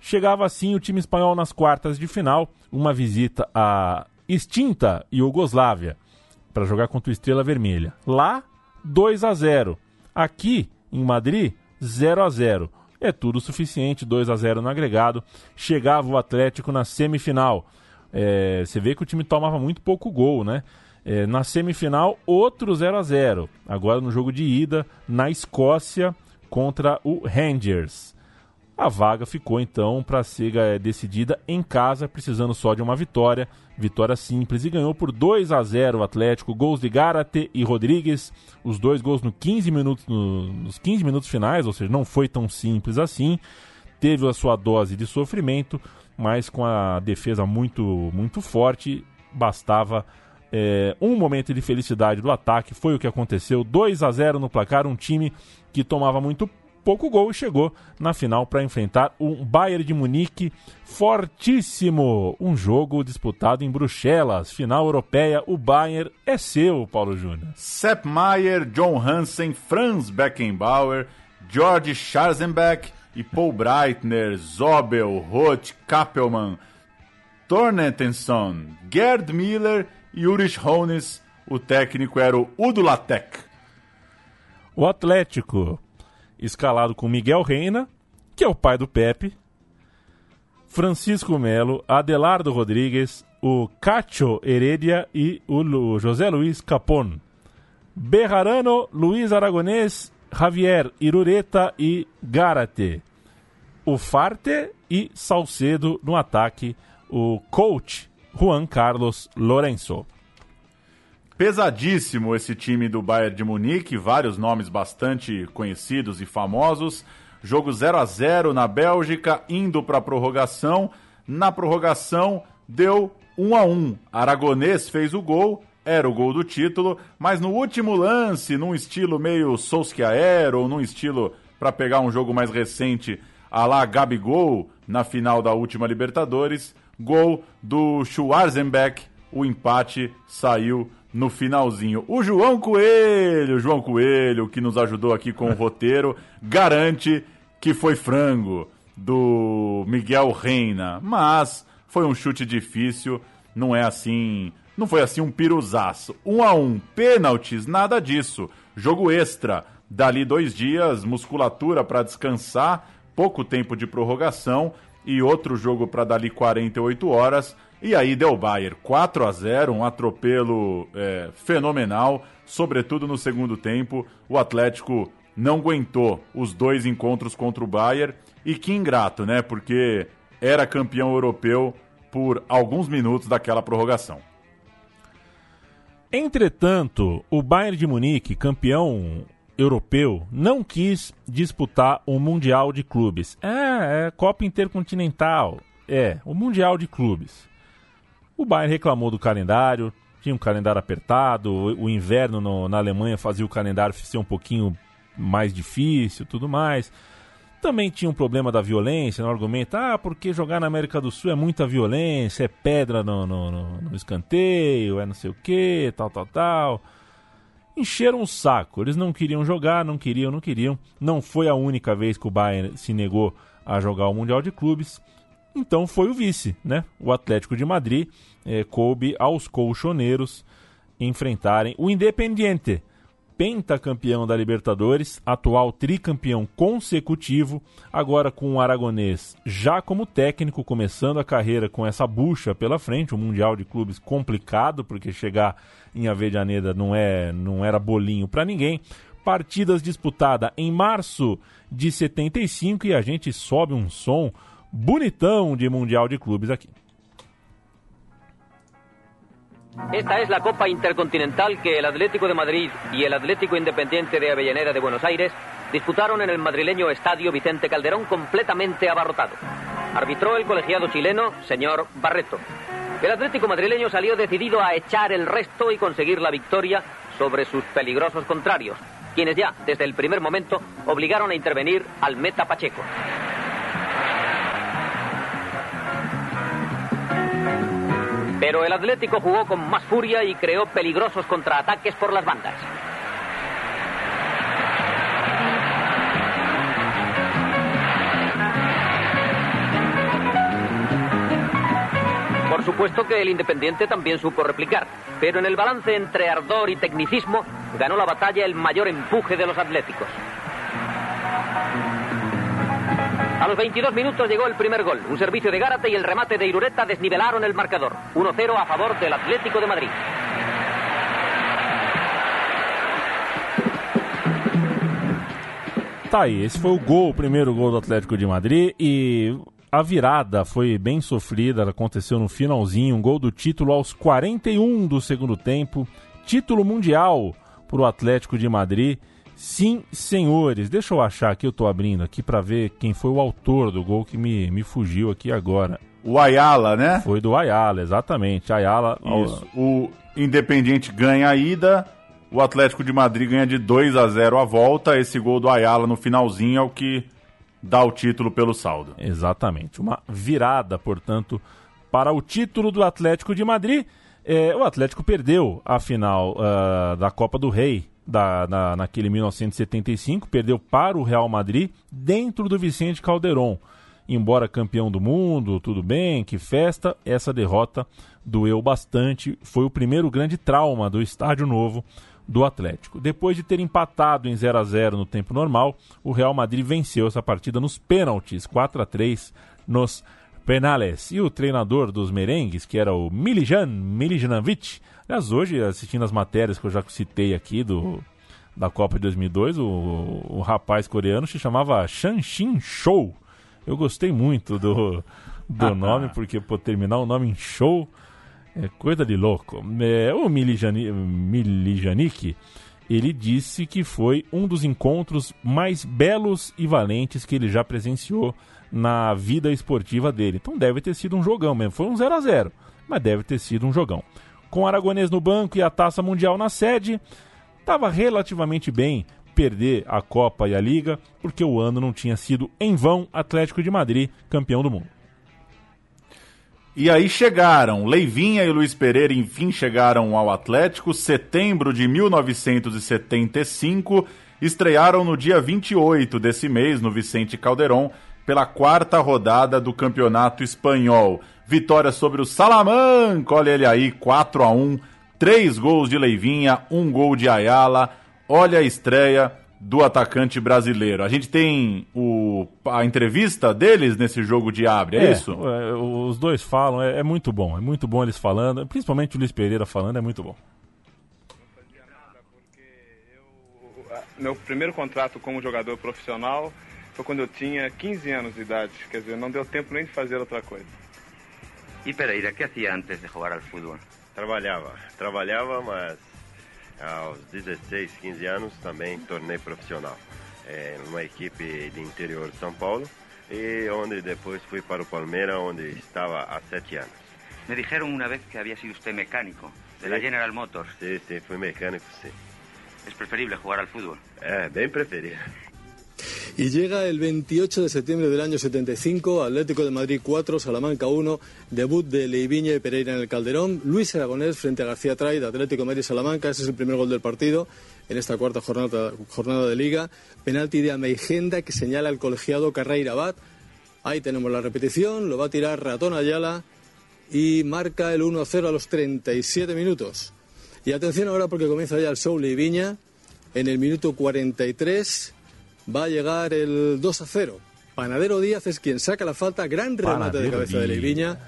Chegava assim o time espanhol nas quartas de final, uma visita à extinta Iugoslávia para jogar contra o Estrela Vermelha. Lá, 2 a 0. Aqui, em Madrid, 0 a 0. É tudo suficiente, 2 a 0 no agregado. Chegava o Atlético na semifinal. É, você vê que o time tomava muito pouco gol, né? É, na semifinal, outro 0 a 0 Agora no jogo de ida, na Escócia, contra o Rangers. A vaga ficou então para ser é, decidida em casa, precisando só de uma vitória. Vitória simples e ganhou por 2 a 0 o Atlético. Gols de Garate e Rodrigues. Os dois gols no 15 minutos, no, nos 15 minutos finais, ou seja, não foi tão simples assim. Teve a sua dose de sofrimento, mas com a defesa muito, muito forte, bastava é, um momento de felicidade do ataque. Foi o que aconteceu. 2 a 0 no placar. Um time que tomava muito pouco gol e chegou na final para enfrentar um Bayern de Munique fortíssimo. Um jogo disputado em Bruxelas, final europeia. O Bayern é seu, Paulo Júnior. Sepp Maier, John Hansen, Franz Beckenbauer, George Scharzenbeck e Paul Breitner, Zobel, Roth, Kappelmann, Tornetensson, Gerd Miller e Ulrich Hones. O técnico era o Udo Lattek. O Atlético, escalado com Miguel Reina, que é o pai do Pepe, Francisco Melo, Adelardo Rodrigues, o Cacho Heredia e o José Luiz Capon. Berrarano, Luiz Aragonês, Javier Irureta e Garate. O Farte e Salcedo no ataque, o coach Juan Carlos Lourenço. Pesadíssimo esse time do Bayern de Munique, vários nomes bastante conhecidos e famosos. Jogo 0 a 0 na Bélgica, indo para a prorrogação. Na prorrogação deu 1 a 1. Aragonês fez o gol, era o gol do título, mas no último lance, num estilo meio Solskjaer ou num estilo para pegar um jogo mais recente, a lá Gabigol na final da última Libertadores, gol do Schwarzenbeck, o empate saiu no finalzinho. O João Coelho, João Coelho, que nos ajudou aqui com o roteiro, garante que foi frango do Miguel Reina, mas foi um chute difícil, não é assim, não foi assim um piruzaço. Um a um, pênaltis, nada disso. Jogo extra, dali dois dias, musculatura para descansar, pouco tempo de prorrogação e outro jogo para dali 48 horas e aí deu Bayern 4 a 0 um atropelo é, fenomenal, sobretudo no segundo tempo. O Atlético não aguentou os dois encontros contra o Bayern. E que ingrato, né? Porque era campeão europeu por alguns minutos daquela prorrogação. Entretanto, o Bayern de Munique, campeão europeu, não quis disputar o Mundial de Clubes. É, é Copa Intercontinental. É, o Mundial de Clubes. O Bayern reclamou do calendário, tinha um calendário apertado, o, o inverno no, na Alemanha fazia o calendário ser um pouquinho mais difícil, tudo mais. Também tinha um problema da violência no argumento, ah, porque jogar na América do Sul é muita violência, é pedra no, no, no, no escanteio, é não sei o que, tal, tal, tal. Encheram o saco, eles não queriam jogar, não queriam, não queriam. Não foi a única vez que o Bayern se negou a jogar o Mundial de Clubes. Então foi o vice, né? O Atlético de Madrid eh, coube aos colchoneiros enfrentarem o Independiente, pentacampeão da Libertadores, atual tricampeão consecutivo, agora com o Aragonês já como técnico, começando a carreira com essa bucha pela frente, um Mundial de Clubes complicado, porque chegar em Avejaneda não, é, não era bolinho para ninguém. Partidas disputada em março de 75 e a gente sobe um som bonitão de Mundial de Clubes aqui. Esta es la Copa Intercontinental que el Atlético de Madrid y el Atlético Independiente de Avellaneda de Buenos Aires disputaron en el madrileño Estadio Vicente Calderón completamente abarrotado. Arbitró el colegiado chileno, señor Barreto. El Atlético madrileño salió decidido a echar el resto y conseguir la victoria sobre sus peligrosos contrarios, quienes ya, desde el primer momento, obligaron a intervenir al Meta Pacheco. Pero el Atlético jugó con más furia y creó peligrosos contraataques por las bandas. Por supuesto que el Independiente también supo replicar, pero en el balance entre ardor y tecnicismo ganó la batalla el mayor empuje de los Atléticos. A los 22 minutos llegó el primer gol. Un servicio de Gárate y el remate de Irureta desnivelaron el marcador. 1-0 a favor del Atlético de Madrid. Tá aí, esse foi o gol, o primeiro gol do Atlético de Madrid e a virada foi bem sofrida, aconteceu no finalzinho, um gol do título aos 41 do segundo tempo, título mundial para o Atlético de Madrid. Sim, senhores, deixa eu achar aqui, eu tô abrindo aqui para ver quem foi o autor do gol que me, me fugiu aqui agora. O Ayala, né? Foi do Ayala, exatamente. Ayala. Isso. O Independiente ganha a ida, o Atlético de Madrid ganha de 2 a 0 a volta. Esse gol do Ayala no finalzinho é o que dá o título pelo saldo. Exatamente. Uma virada, portanto, para o título do Atlético de Madrid. É, o Atlético perdeu a final uh, da Copa do Rei da, na, naquele 1975, perdeu para o Real Madrid dentro do Vicente Calderon. Embora campeão do mundo, tudo bem, que festa, essa derrota doeu bastante. Foi o primeiro grande trauma do estádio novo do Atlético. Depois de ter empatado em 0 a 0 no tempo normal, o Real Madrid venceu essa partida nos pênaltis, 4 a 3 nos penales. E o treinador dos merengues, que era o Milijan Milijanovic, aliás, hoje assistindo as matérias que eu já citei aqui do da Copa de 2002, o, o rapaz coreano se chamava Shanshin Show. Eu gostei muito do, do nome, porque por terminar o nome em show é coisa de louco. É, o Milijanik, ele disse que foi um dos encontros mais belos e valentes que ele já presenciou na vida esportiva dele. Então deve ter sido um jogão mesmo. Foi um 0 a 0 mas deve ter sido um jogão. Com Aragonês no banco e a Taça Mundial na sede, estava relativamente bem perder a Copa e a Liga, porque o ano não tinha sido em vão Atlético de Madrid campeão do mundo. E aí chegaram, Leivinha e Luiz Pereira enfim chegaram ao Atlético, setembro de 1975, estrearam no dia 28 desse mês no Vicente Calderón pela quarta rodada do Campeonato Espanhol. Vitória sobre o Salamanca, olha ele aí, 4 a 1 três gols de Leivinha, um gol de Ayala. Olha a estreia do atacante brasileiro. A gente tem o, a entrevista deles nesse jogo de abre, é, é isso? É, os dois falam, é, é, muito bom, é muito bom eles falando, principalmente o Luiz Pereira falando, é muito bom. Meu primeiro contrato como jogador profissional foi quando eu tinha 15 anos de idade, quer dizer, não deu tempo nem de fazer outra coisa. E Pereira, que fazia antes de jogar ao futebol? Trabalhava, trabalhava, mas aos 16, 15 anos também tornei profissional é, numa equipe de interior de São Paulo e onde depois fui para o Palmeiras, onde estava há sete anos. Me dijeron una vez que había sido usted mecánico de sí. la General Motors. Sí, sí, fui mecánico, sí. ¿Es preferible jugar al fútbol? É, bem preferido. Y llega el 28 de septiembre del año 75, Atlético de Madrid 4, Salamanca 1, debut de Leiviña y Pereira en el Calderón, Luis Aragonés frente a García Traid, Atlético de Madrid Salamanca, ese es el primer gol del partido en esta cuarta jornada, jornada de liga, penalti de Ameigenda que señala el colegiado Carreira Abad, ahí tenemos la repetición, lo va a tirar Ratón Ayala y marca el 1-0 a los 37 minutos. Y atención ahora porque comienza ya el show Leiviña, en el minuto 43 va a llegar el 2 a 0. Panadero Díaz es quien saca la falta, gran remate Panadero de cabeza de Díaz. Leiviña.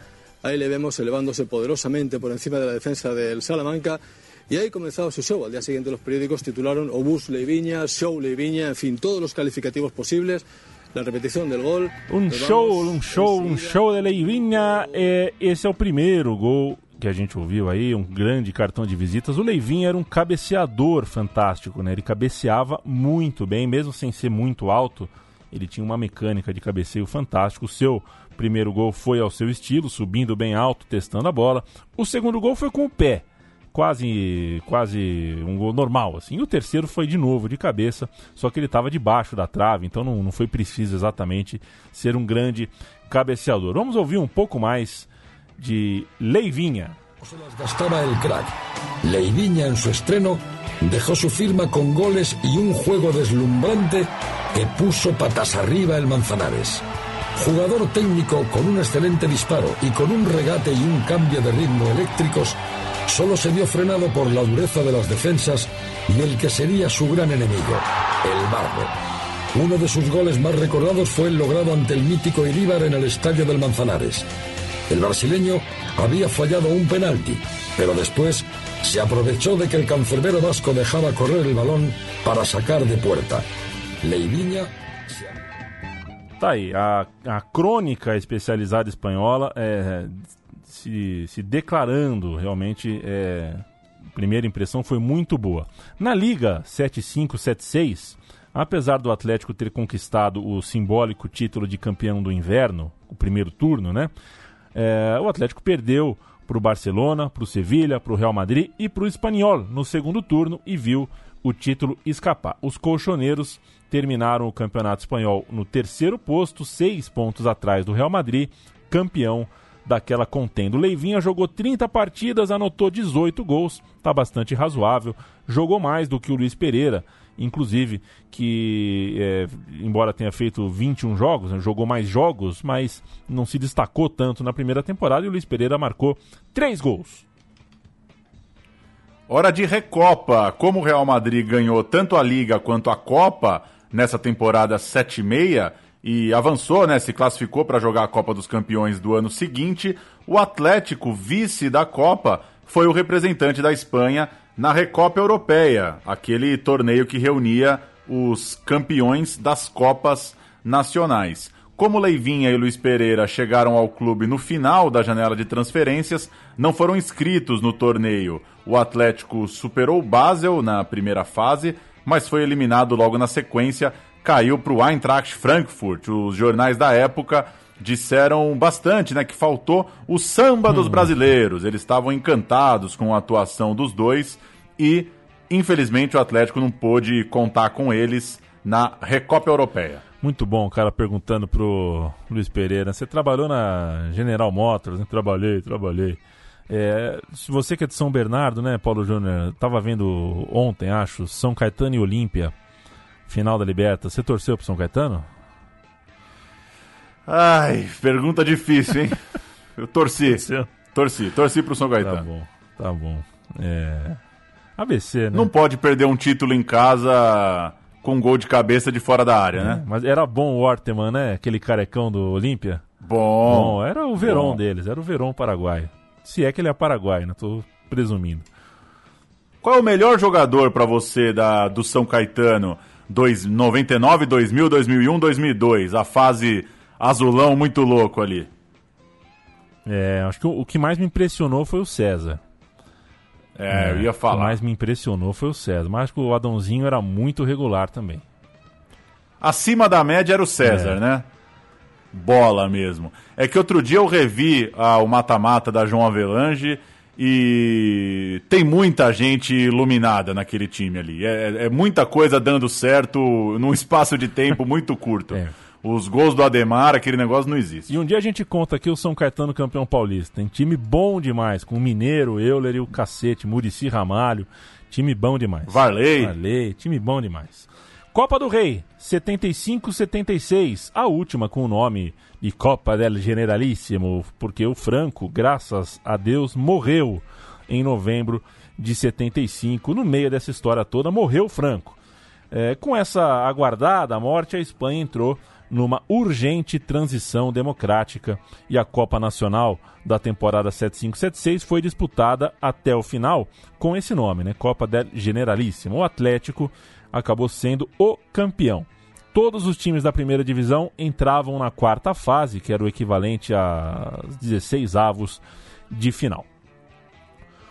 Ahí le vemos elevándose poderosamente por encima de la defensa del Salamanca. Y ahí comenzaba su show. Al día siguiente los periódicos titularon Obús Leiviña, Show Leiviña, en fin, todos los calificativos posibles. La repetición del gol. Nos show, um show, um show de Leivinha. É, esse é o primeiro gol que a gente ouviu aí, um grande cartão de visitas. O Leivinha era um cabeceador fantástico, né? Ele cabeceava muito bem, mesmo sem ser muito alto. Ele tinha uma mecânica de cabeceio fantástico. O seu primeiro gol foi ao seu estilo, subindo bem alto, testando a bola. O segundo gol foi com o pé, quase quase um gol normal assim. E o terceiro foi de novo de cabeça, só que ele estava debaixo da trave, então não, não foi preciso exatamente ser um grande cabeceador. Vamos ouvir um pouco mais de Leivinha. Se las gastaba el crack. Leiviña en su estreno dejó su firma con goles y un juego deslumbrante que puso patas arriba el Manzanares. Jugador técnico con un excelente disparo y con un regate y un cambio de ritmo eléctricos, solo se vio frenado por la dureza de las defensas y el que sería su gran enemigo, el barro. Uno de sus goles más recordados fue el logrado ante el mítico Iríbar en el estadio del Manzanares. El brasileño había fallado un penalti, pero después se aprovechó de que el cancerbero vasco dejaba correr el balón para sacar de puerta. Leivinha Tá aí, a, a crônica especializada espanhola é, se, se declarando realmente. É, primeira impressão foi muito boa. Na Liga 7576, apesar do Atlético ter conquistado o simbólico título de campeão do inverno, o primeiro turno, né? É, o Atlético perdeu para o Barcelona, para o Sevilha, para o Real Madrid e para o Espanhol no segundo turno e viu o título escapar. Os colchoneiros terminaram o campeonato espanhol no terceiro posto, seis pontos atrás do Real Madrid, campeão daquela contenda. O Leivinha jogou 30 partidas, anotou 18 gols, está bastante razoável. Jogou mais do que o Luiz Pereira, inclusive, que, é, embora tenha feito 21 jogos, né, jogou mais jogos, mas não se destacou tanto na primeira temporada. E o Luiz Pereira marcou 3 gols. Hora de Recopa. Como o Real Madrid ganhou tanto a Liga quanto a Copa nessa temporada 7,6 e avançou, né, se classificou para jogar a Copa dos Campeões do ano seguinte, o Atlético, vice da Copa, foi o representante da Espanha na Recopa Europeia, aquele torneio que reunia os campeões das Copas Nacionais. Como Leivinha e Luiz Pereira chegaram ao clube no final da janela de transferências, não foram inscritos no torneio. O Atlético superou o Basel na primeira fase, mas foi eliminado logo na sequência, caiu para o Eintracht Frankfurt. Os jornais da época disseram bastante, né, que faltou o samba dos brasileiros. Eles estavam encantados com a atuação dos dois e, infelizmente, o Atlético não pôde contar com eles na Recopa Europeia. Muito bom, o cara perguntando pro Luiz Pereira, você trabalhou na General Motors, né? Trabalhei, trabalhei. É, você que é de São Bernardo, né, Paulo Júnior, tava vendo ontem, acho, São Caetano e Olímpia, final da Liberta. Você torceu pro São Caetano? Ai, pergunta difícil, hein? Eu torci. Torci, torci pro São Caetano. Tá bom, tá bom. É... ABC, né? Não pode perder um título em casa com um gol de cabeça de fora da área, É, né? Mas era bom o Orteman, né? Aquele carecão do Olímpia. Bom. Era o Verón Bom. deles, era o Verón paraguaio. Se é que ele é paraguaio, né? Tô presumindo. Qual é o melhor jogador pra você da, do São Caetano? Dois, 99, 2000, 2001, 2002. A fase azulão muito louco ali. É, acho que o, o que mais me impressionou foi o César. É, eu ia O que falar. mais me impressionou foi o César. Mas acho que o Adãozinho era muito regular também. Acima da média era o César, É. né? Bola mesmo. É que outro dia eu revi ah, o mata-mata da João Avelange E tem muita gente iluminada naquele time ali. É, é muita coisa dando certo num espaço de tempo muito curto. É. Os gols do Ademar, aquele negócio não existe. E um dia a gente conta aqui o São Caetano campeão paulista. Tem time bom demais, com o Mineiro, Euler e o cacete, Murici Ramalho. Time bom demais. Varley. Varley, time bom demais. Copa do Rei, 75-76, a última com o nome de Copa del Generalíssimo, porque o Franco, graças a Deus, morreu em novembro de 75. No meio dessa história toda, morreu o Franco. É, com essa aguardada morte, a Espanha entrou numa urgente transição democrática e a Copa Nacional da temporada 75-76 foi disputada até o final com esse nome, né? Copa del Generalíssimo. O Atlético acabou sendo o campeão. Todos os times da primeira divisão entravam na quarta fase, que era o equivalente a 16 avos de final.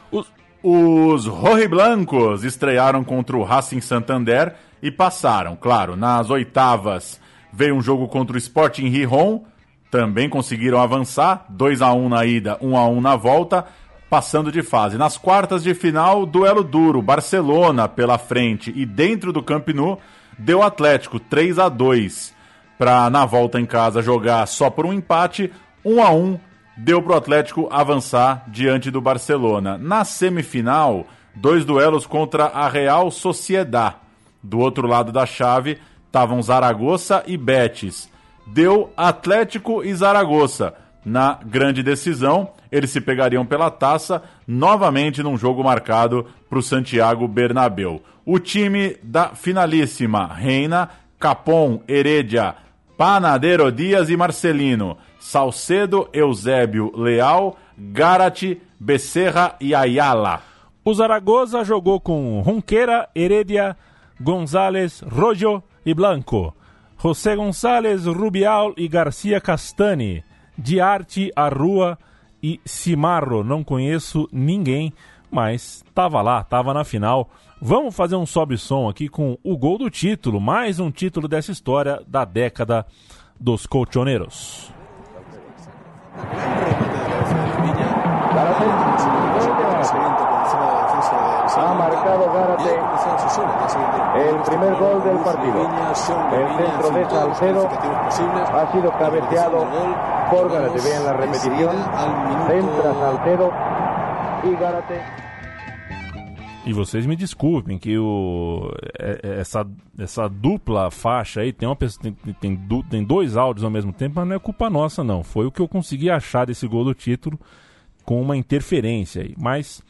Os, os Rojiblancos estrearam contra o Racing Santander e passaram, claro, nas oitavas veio um jogo contra o Sporting Rijon, também conseguiram avançar, 2 a 1 na ida, 1 a 1 na volta, passando de fase. Nas quartas de final, duelo duro, Barcelona pela frente e dentro do Camp Nou, deu Atlético 3 a 2 para na volta em casa jogar só por um empate, 1 a 1 deu para o Atlético avançar diante do Barcelona. Na semifinal, dois duelos contra a Real Sociedad. Do outro lado da chave estavam Zaragoza e Betis. Deu Atlético e Zaragoza. Na grande decisão, eles se pegariam pela taça novamente num jogo marcado para o Santiago Bernabéu. O time da finalíssima reina Capon, Heredia, Panadeiro Dias e Marcelino, Salcedo, Eusébio, Leal, Garati, Becerra e Ayala. O Zaragoza jogou com Ronqueira, Heredia, González, Rojo e Blanco, José González, Rubial e Garcia Castani, Diarte, Arrua e Cimarro. Não conheço ninguém, mas tava lá, tava na final. Vamos fazer um sobe-som aqui com o gol do título, mais um título dessa história da década dos colchoneiros. Ha marcado Gárate el primer gol del partido. El centro de Salcedo ha sido cabeceado por Gárate. Vean la repetición. Centra Salcedo y Gárate. E vocês me desculpem que o, essa, essa dupla faixa aí tem, uma, tem, tem, tem dois áudios ao mesmo tempo, mas não é culpa nossa, não. Foi o que eu consegui achar desse gol do título com uma interferência aí. Mas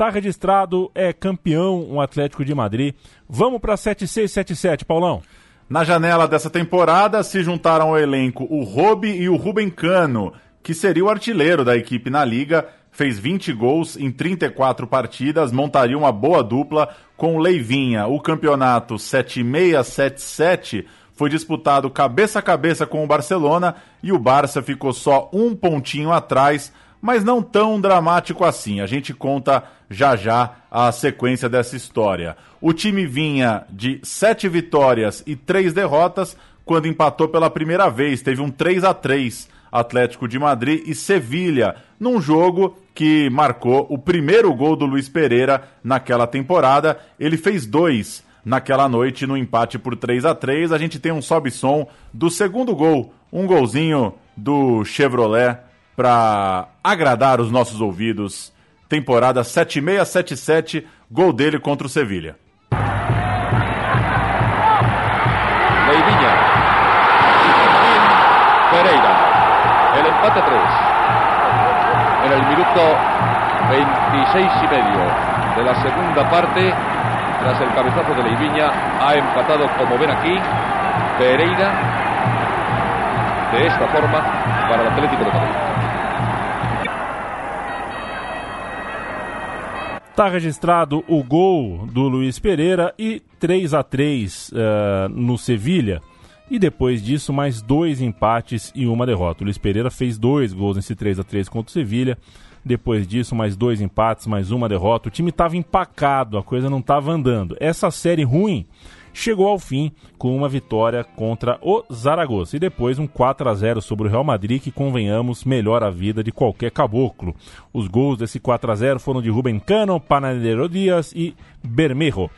tá registrado, é campeão o um Atlético de Madrid. Vamos para 7677, Paulão. Na janela dessa temporada se juntaram ao elenco o Robe e o Ruben Cano, que seria o artilheiro da equipe na liga fez 20 gols em 34 partidas, montaria uma boa dupla com Leivinha. O campeonato 7677 foi disputado cabeça a cabeça com o Barcelona e o Barça ficou só um pontinho atrás, mas não tão dramático assim. A gente conta já já a sequência dessa história. O time vinha de sete vitórias e três derrotas quando empatou pela primeira vez, teve um 3 a 3 Atlético de Madrid e Sevilha, num jogo que marcou o primeiro gol do Luiz Pereira naquela temporada. Ele fez dois naquela noite no empate por 3 a 3 A gente tem um sobe-som do segundo gol, um golzinho do Chevrolet para agradar os nossos ouvidos. Temporada 7677, gol dele contra o Sevilha. Leivinha. Pereira. El empate 3. En el minuto 26 y medio de la segunda parte, tras el cabezazo de Leiviña, ha empatado, como ven aquí, Pereira de esta forma para el Atlético de Madrid. Está registrado o gol do Luiz Pereira e 3 a 3 uh, no Sevilha. E depois disso, mais dois empates e uma derrota. O Luiz Pereira fez dois gols nesse 3 a 3 contra o Sevilha. Depois disso, mais dois empates, mais uma derrota. O time estava empacado, a coisa não estava andando. Essa série ruim chegou ao fim com uma vitória contra o Zaragoza e depois um 4 a 0 sobre o Real Madrid que convenhamos melhora a vida de qualquer caboclo. Os gols desse 4 a 0 foram de Ruben Cano, Panadero Dias e Bermejo.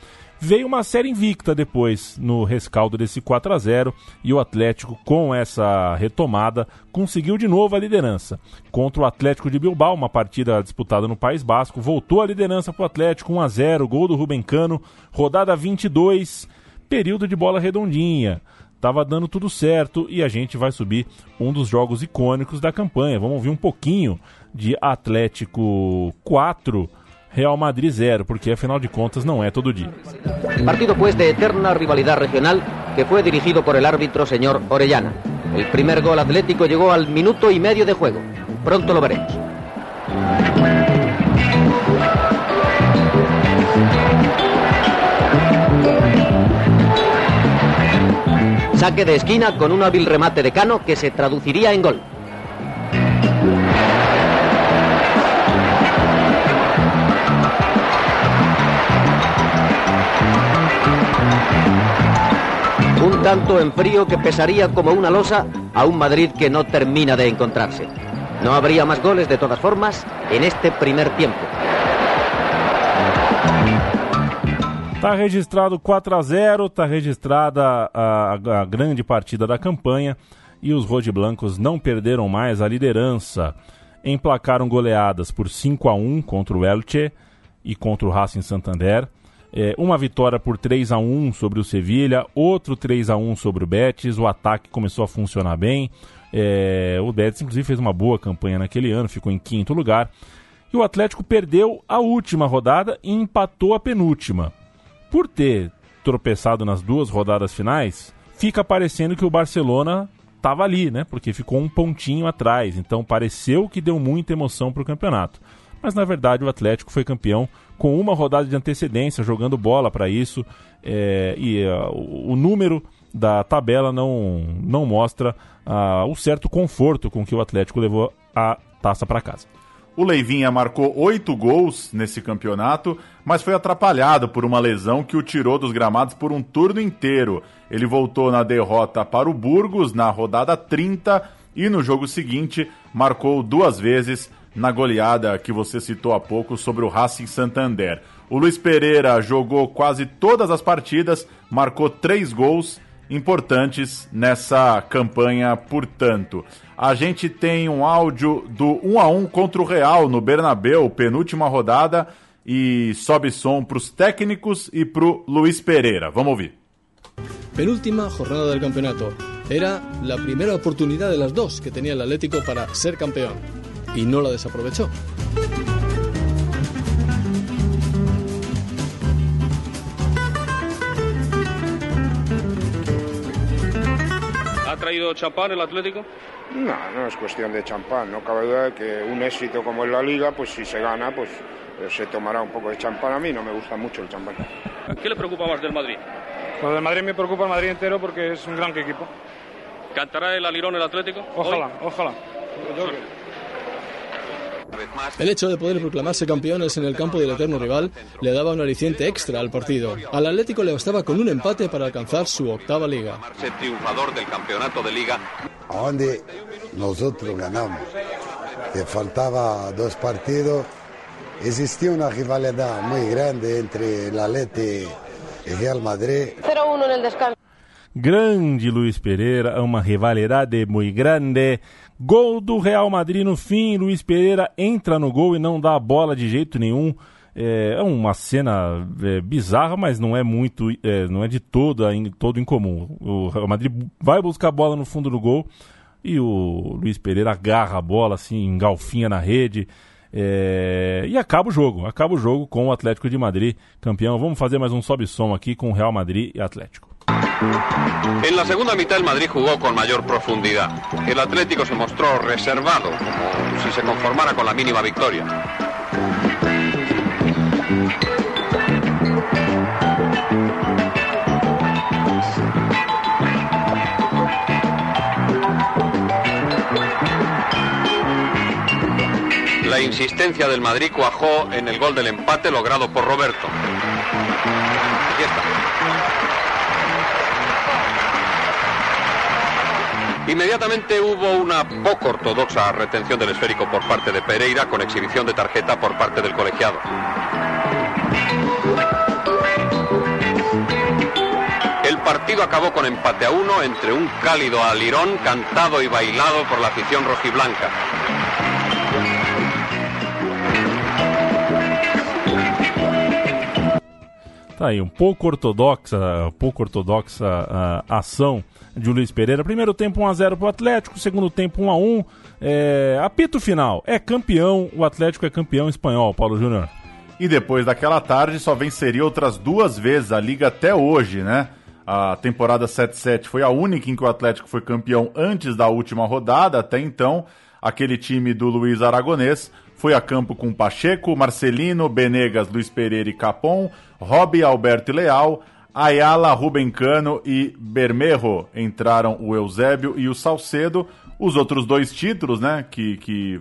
Veio uma série invicta depois no rescaldo desse 4 a 0 e o Atlético, com essa retomada, conseguiu de novo a liderança. Contra o Atlético de Bilbao, uma partida disputada no País Basco, voltou a liderança para o Atlético 1 a 0 gol do Rubem Cano, rodada 22, período de bola redondinha. Tava dando tudo certo e a gente vai subir um dos jogos icônicos da campanha. Vamos ouvir um pouquinho de Atlético 4 Real Madrid 0, porque afinal de contas não é todo dia. Partido pues de eterna rivalidad regional que fue dirigido por el árbitro señor Orellana. El primer gol atlético llegó al minuto y medio de juego. Pronto lo veremos. Saque de esquina con un hábil remate de Cano que se traduciría en gol. Un tanto en frío que pesaría como una losa a un Madrid que no termina de encontrarse. No habría más goles de todas formas en este primer tiempo. Está registrado 4 a 0, está registrada a, a, grande partida da campanha e os rojiblancos não perderam mais a liderança. Emplacaram goleadas por 5 a 1 contra o Elche e contra o Racing Santander. É, uma vitória por 3 a 1 sobre o Sevilha, outro 3 a 1 sobre o Betis. O ataque começou a funcionar bem. É, o Betis, inclusive, fez uma boa campanha naquele ano, ficou em quinto lugar. E o Atlético perdeu a última rodada e empatou a penúltima. Por ter tropeçado nas duas rodadas finais, fica parecendo que o Barcelona estava ali, né? Porque ficou um pontinho atrás. Então pareceu que deu muita emoção para o campeonato. Mas na verdade o Atlético foi campeão com uma rodada de antecedência, jogando bola para isso, é, e uh, o número da tabela não, não mostra uh, o certo conforto com que o Atlético levou a taça para casa. O Leivinha marcou oito gols nesse campeonato, mas foi atrapalhado por uma lesão que o tirou dos gramados por um turno inteiro. Ele voltou na derrota para o Burgos na rodada 30 e no jogo seguinte marcou duas vezes na goleada que você citou há pouco sobre o Racing Santander. O Luiz Pereira jogou quase todas as partidas, marcou três gols importantes nessa campanha, portanto. A gente tem um áudio do 1 a 1 contra o Real no Bernabéu, penúltima rodada, e sobe som para os técnicos e para o Luiz Pereira. Vamos ouvir. Penúltima jornada del campeonato. Era la primera oportunidad de las que tenía el Atlético para ser campeón. y no la desaprovechó. Traído champán el Atlético? No, no es cuestión de champán. No cabe duda de que un éxito como en la Liga, pues si se gana, pues eh, se tomará un poco de champán. A mí no me gusta mucho el champán. ¿Qué le preocupa más del Madrid? Pues del Madrid me preocupa el Madrid entero porque es un gran equipo. ¿Cantará el alirón el Atlético? Ojalá, hoy? ojalá. El hecho de poder proclamarse campeones en el campo del eterno rival le daba un aliciente extra al partido. Al Atlético le bastaba con un empate para alcanzar su octava liga. triunfador del campeonato de liga. Donde nosotros ganamos, que faltaba dos partidos, existía una rivalidad muy grande entre el Atlético y Real Madrid. 0-1 en el descanso. Grande Luiz Pereira, uma rivalidade muito grande. Gol do Real Madrid no fim, Luiz Pereira entra no gol e não dá a bola de jeito nenhum. É, é uma cena é, bizarra, mas não é muito, é, não é de todo, todo incomum. O Real Madrid vai buscar a bola no fundo do gol e o Luiz Pereira agarra a bola assim, engalfinha na rede. É, e acaba o jogo, acaba o jogo com o Atlético de Madrid campeão. Vamos fazer mais um sobe-som aqui com o Real Madrid e Atlético. En la segunda mitad el Madrid jugó con mayor profundidad. El Atlético se mostró reservado, como si se conformara con la mínima victoria. La insistencia del Madrid cuajó en el gol del empate logrado por Roberto. Aquí está. Inmediatamente hubo una poco ortodoxa retención del esférico por parte de Pereira con exhibición de tarjeta por parte del colegiado. El partido acabó con empate a uno entre un cálido alirón cantado y bailado por la afición rojiblanca. Tá aí, um pouco ortodoxa, pouco ortodoxa a ação de Luiz Pereira. Primeiro tempo 1x0 para o Atlético, segundo tempo 1x1. É, apito final, é campeão, o Atlético é campeão espanhol, Paulo Júnior. E depois daquela tarde só venceria outras duas vezes a Liga até hoje, né? A temporada 7-7 foi a única em que o Atlético foi campeão antes da última rodada. Até então, aquele time do Luiz Aragonês foi a campo com Pacheco, Marcelino, Benegas, Luiz Pereira e Capon, Rob, Alberto e Leal, Ayala, Ruben Cano e Bermejo entraram o Eusébio e o Salcedo. Os outros dois títulos, né, que, que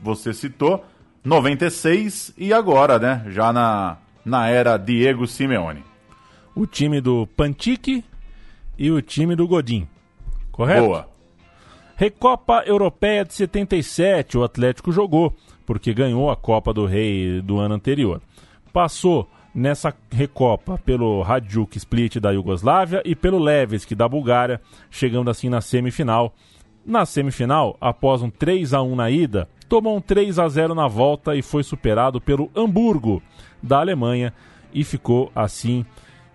você citou, 96 e agora, né, já na, na era Diego Simeone. O time do Pantique e o time do Godin, correto? Boa. Recopa Europeia de 77, o Atlético jogou, porque ganhou a Copa do Rei do ano anterior. Passou nessa Recopa pelo Hajduk Split da Iugoslávia e pelo Levski da Bulgária, chegando assim na semifinal. Na semifinal, após um 3 a 1 na ida, tomou um 3 a 0 na volta e foi superado pelo Hamburgo da Alemanha e ficou assim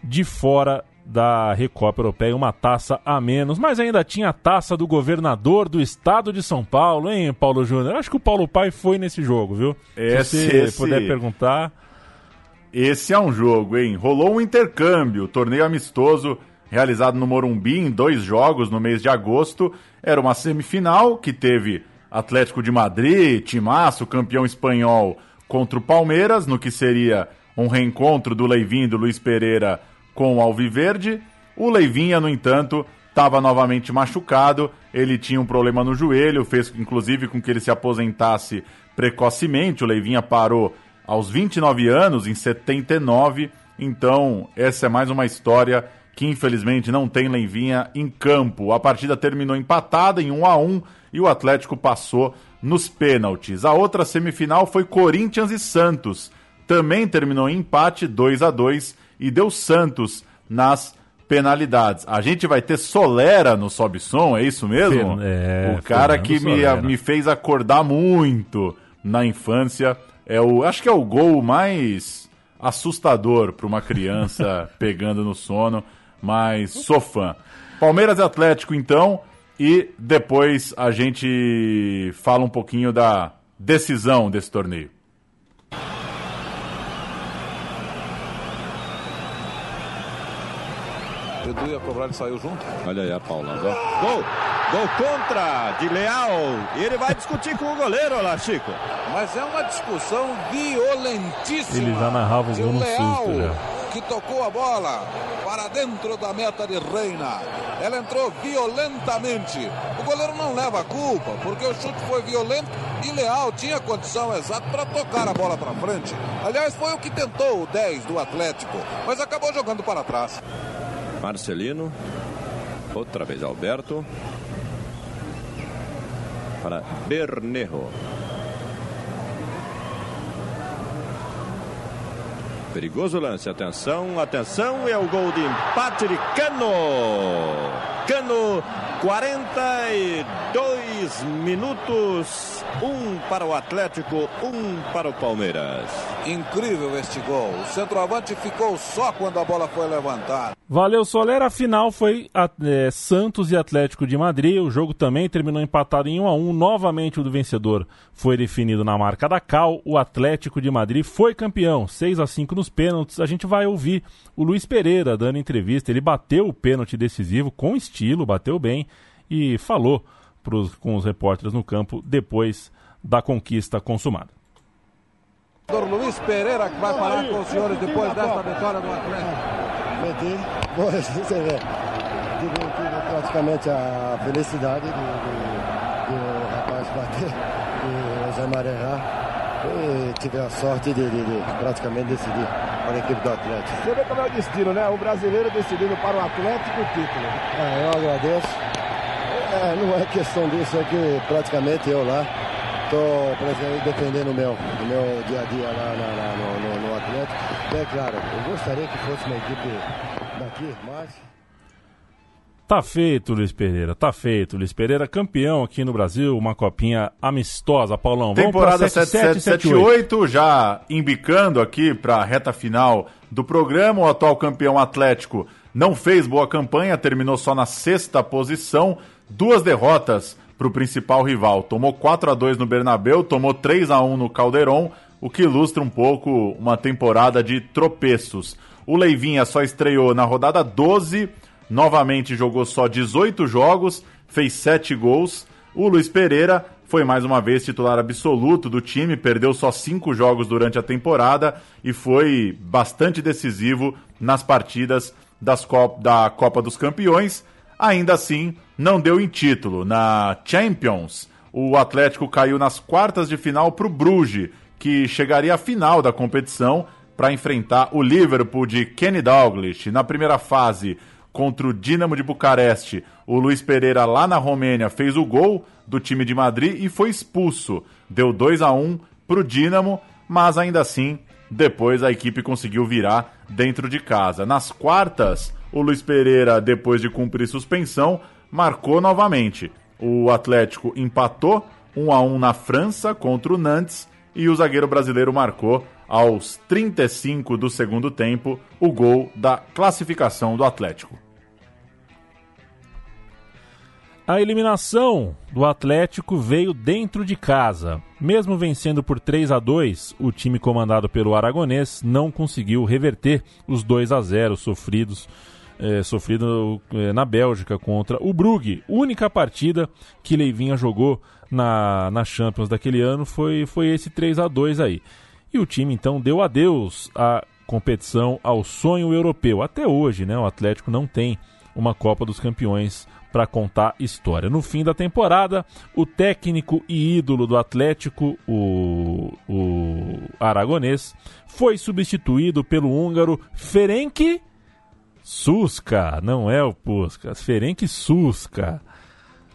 de fora da Recopa Europeia, uma taça a menos, mas ainda tinha a taça do governador do estado de São Paulo, hein, Paulo Júnior? Acho que o Paulo Pai foi nesse jogo, viu? Esse, Se você esse... puder perguntar. Esse é um jogo, hein? Rolou um intercâmbio, torneio amistoso realizado no Morumbi em dois jogos no mês de agosto. Era uma semifinal que teve Atlético de Madrid, Timaço, campeão espanhol, contra o Palmeiras, no que seria um reencontro do Leivinho e do Luiz Pereira com o Alviverde. O Leivinha, no entanto, estava novamente machucado, ele tinha um problema no joelho, fez inclusive com que ele se aposentasse precocemente. O Leivinha parou aos 29 anos, em 79. Então, essa é mais uma história que infelizmente não tem Leivinha em campo. A partida terminou empatada em 1 a 1 e o Atlético passou nos pênaltis. A outra semifinal foi Corinthians e Santos. Também terminou em empate 2 a 2 e deu Santos nas penalidades. A gente vai ter Solera no Sobe Som, é isso mesmo? É, o cara que me, me fez acordar muito na infância. É o, acho que é o gol mais assustador para uma criança pegando no sono, mas sou fã. Palmeiras e Atlético, então, e depois a gente fala um pouquinho da decisão desse torneio. Edu ia cobrar, ele saiu junto. Olha aí a Paula. Gol! Gol contra de Leal. E ele vai discutir com o goleiro, olha lá, Chico. Mas é uma discussão violentíssima. Ele já narrava o de gol no Leal, susto já. que tocou a bola para dentro da meta de Reina. Ela entrou violentamente. O goleiro não leva a culpa, porque o chute foi violento e Leal tinha condição exata para tocar a bola para frente. Aliás, foi o que tentou o 10 do Atlético, mas acabou jogando para trás. Marcelino. Outra vez Alberto. Para Bernejo. Perigoso lance, atenção, atenção, é o gol de empate de Cano. Cano, 42 minutos, um para o Atlético, um para o Palmeiras. Incrível este gol. O centroavante ficou só quando a bola foi levantada. Valeu, Solera. A final foi é, Santos e Atlético de Madrid. O jogo também terminou empatado em 1 a 1 Novamente, o do vencedor foi definido na marca da Cal. O Atlético de Madrid foi campeão, 6 a 5 nos pênaltis. A gente vai ouvir o Luiz Pereira dando entrevista. Ele bateu o pênalti decisivo com estilo, bateu bem e falou pros, com os repórteres no campo depois da conquista consumada. Luiz Pereira que vai falar com os senhores depois desta vitória do Atlético. Você vê. Tive, tive praticamente a felicidade do, do, do rapaz bater, do José Maria. E tive a sorte de, de- de praticamente decidir para a equipe do Atlético. Você vê como é o destino, né? O brasileiro decidindo para o Atlético o título. Ah, eu agradeço. É, não é questão disso, é que praticamente eu lá estou defendendo o meu, o meu dia a dia lá, lá, lá no, no, no Atlético. É claro, eu gostaria que fosse uma equipe daqui, mas Tá feito, Luiz Pereira, tá feito. Luiz Pereira, campeão aqui no Brasil, uma copinha amistosa, Paulão. Vamos Temporada 7778, já embicando aqui para a reta final do programa. O atual campeão Atlético não fez boa campanha, terminou só na sexta posição. Duas derrotas para o principal rival. Tomou 4 a 2 no Bernabéu, tomou 3 a 1 no Caldeirão, o que ilustra um pouco uma temporada de tropeços. O Leivinha só estreou na rodada 12 novamente jogou só 18 jogos, fez 7 gols. O Luiz Pereira foi mais uma vez titular absoluto do time, perdeu só 5 jogos durante a temporada e foi bastante decisivo nas partidas das da Copa dos Campeões. Ainda assim, não deu em título. Na Champions, o Atlético caiu nas quartas de final para o Bruges, que chegaria à final da competição para enfrentar o Liverpool de Kenny Dalglish. Na primeira fase, contra o Dinamo de Bucareste. O Luiz Pereira, lá na Romênia, fez o gol do time de Madrid e foi expulso. Deu 2 a 1 para o Dinamo, mas ainda assim, depois a equipe conseguiu virar dentro de casa. Nas quartas, o Luiz Pereira, depois de cumprir suspensão, marcou novamente. O Atlético empatou 1 a 1 na França contra o Nantes e o zagueiro brasileiro marcou aos 35 do segundo tempo o gol da classificação do Atlético. A eliminação do Atlético veio dentro de casa. Mesmo vencendo por 3 a 2, o time comandado pelo Aragonês não conseguiu reverter os 2 a 0 sofridos é, sofrido é, na Bélgica contra o Brugge. Única partida que Leivinha jogou na, na Champions daquele ano foi, foi esse 3 a 2 aí. E o time então deu adeus à competição, ao sonho europeu. Até hoje, né, o Atlético não tem uma Copa dos Campeões para contar história. No fim da temporada, o técnico e ídolo do Atlético, o, o aragonês, foi substituído pelo húngaro Ferenc Suska, não é o Puskas, Ferenc Suska.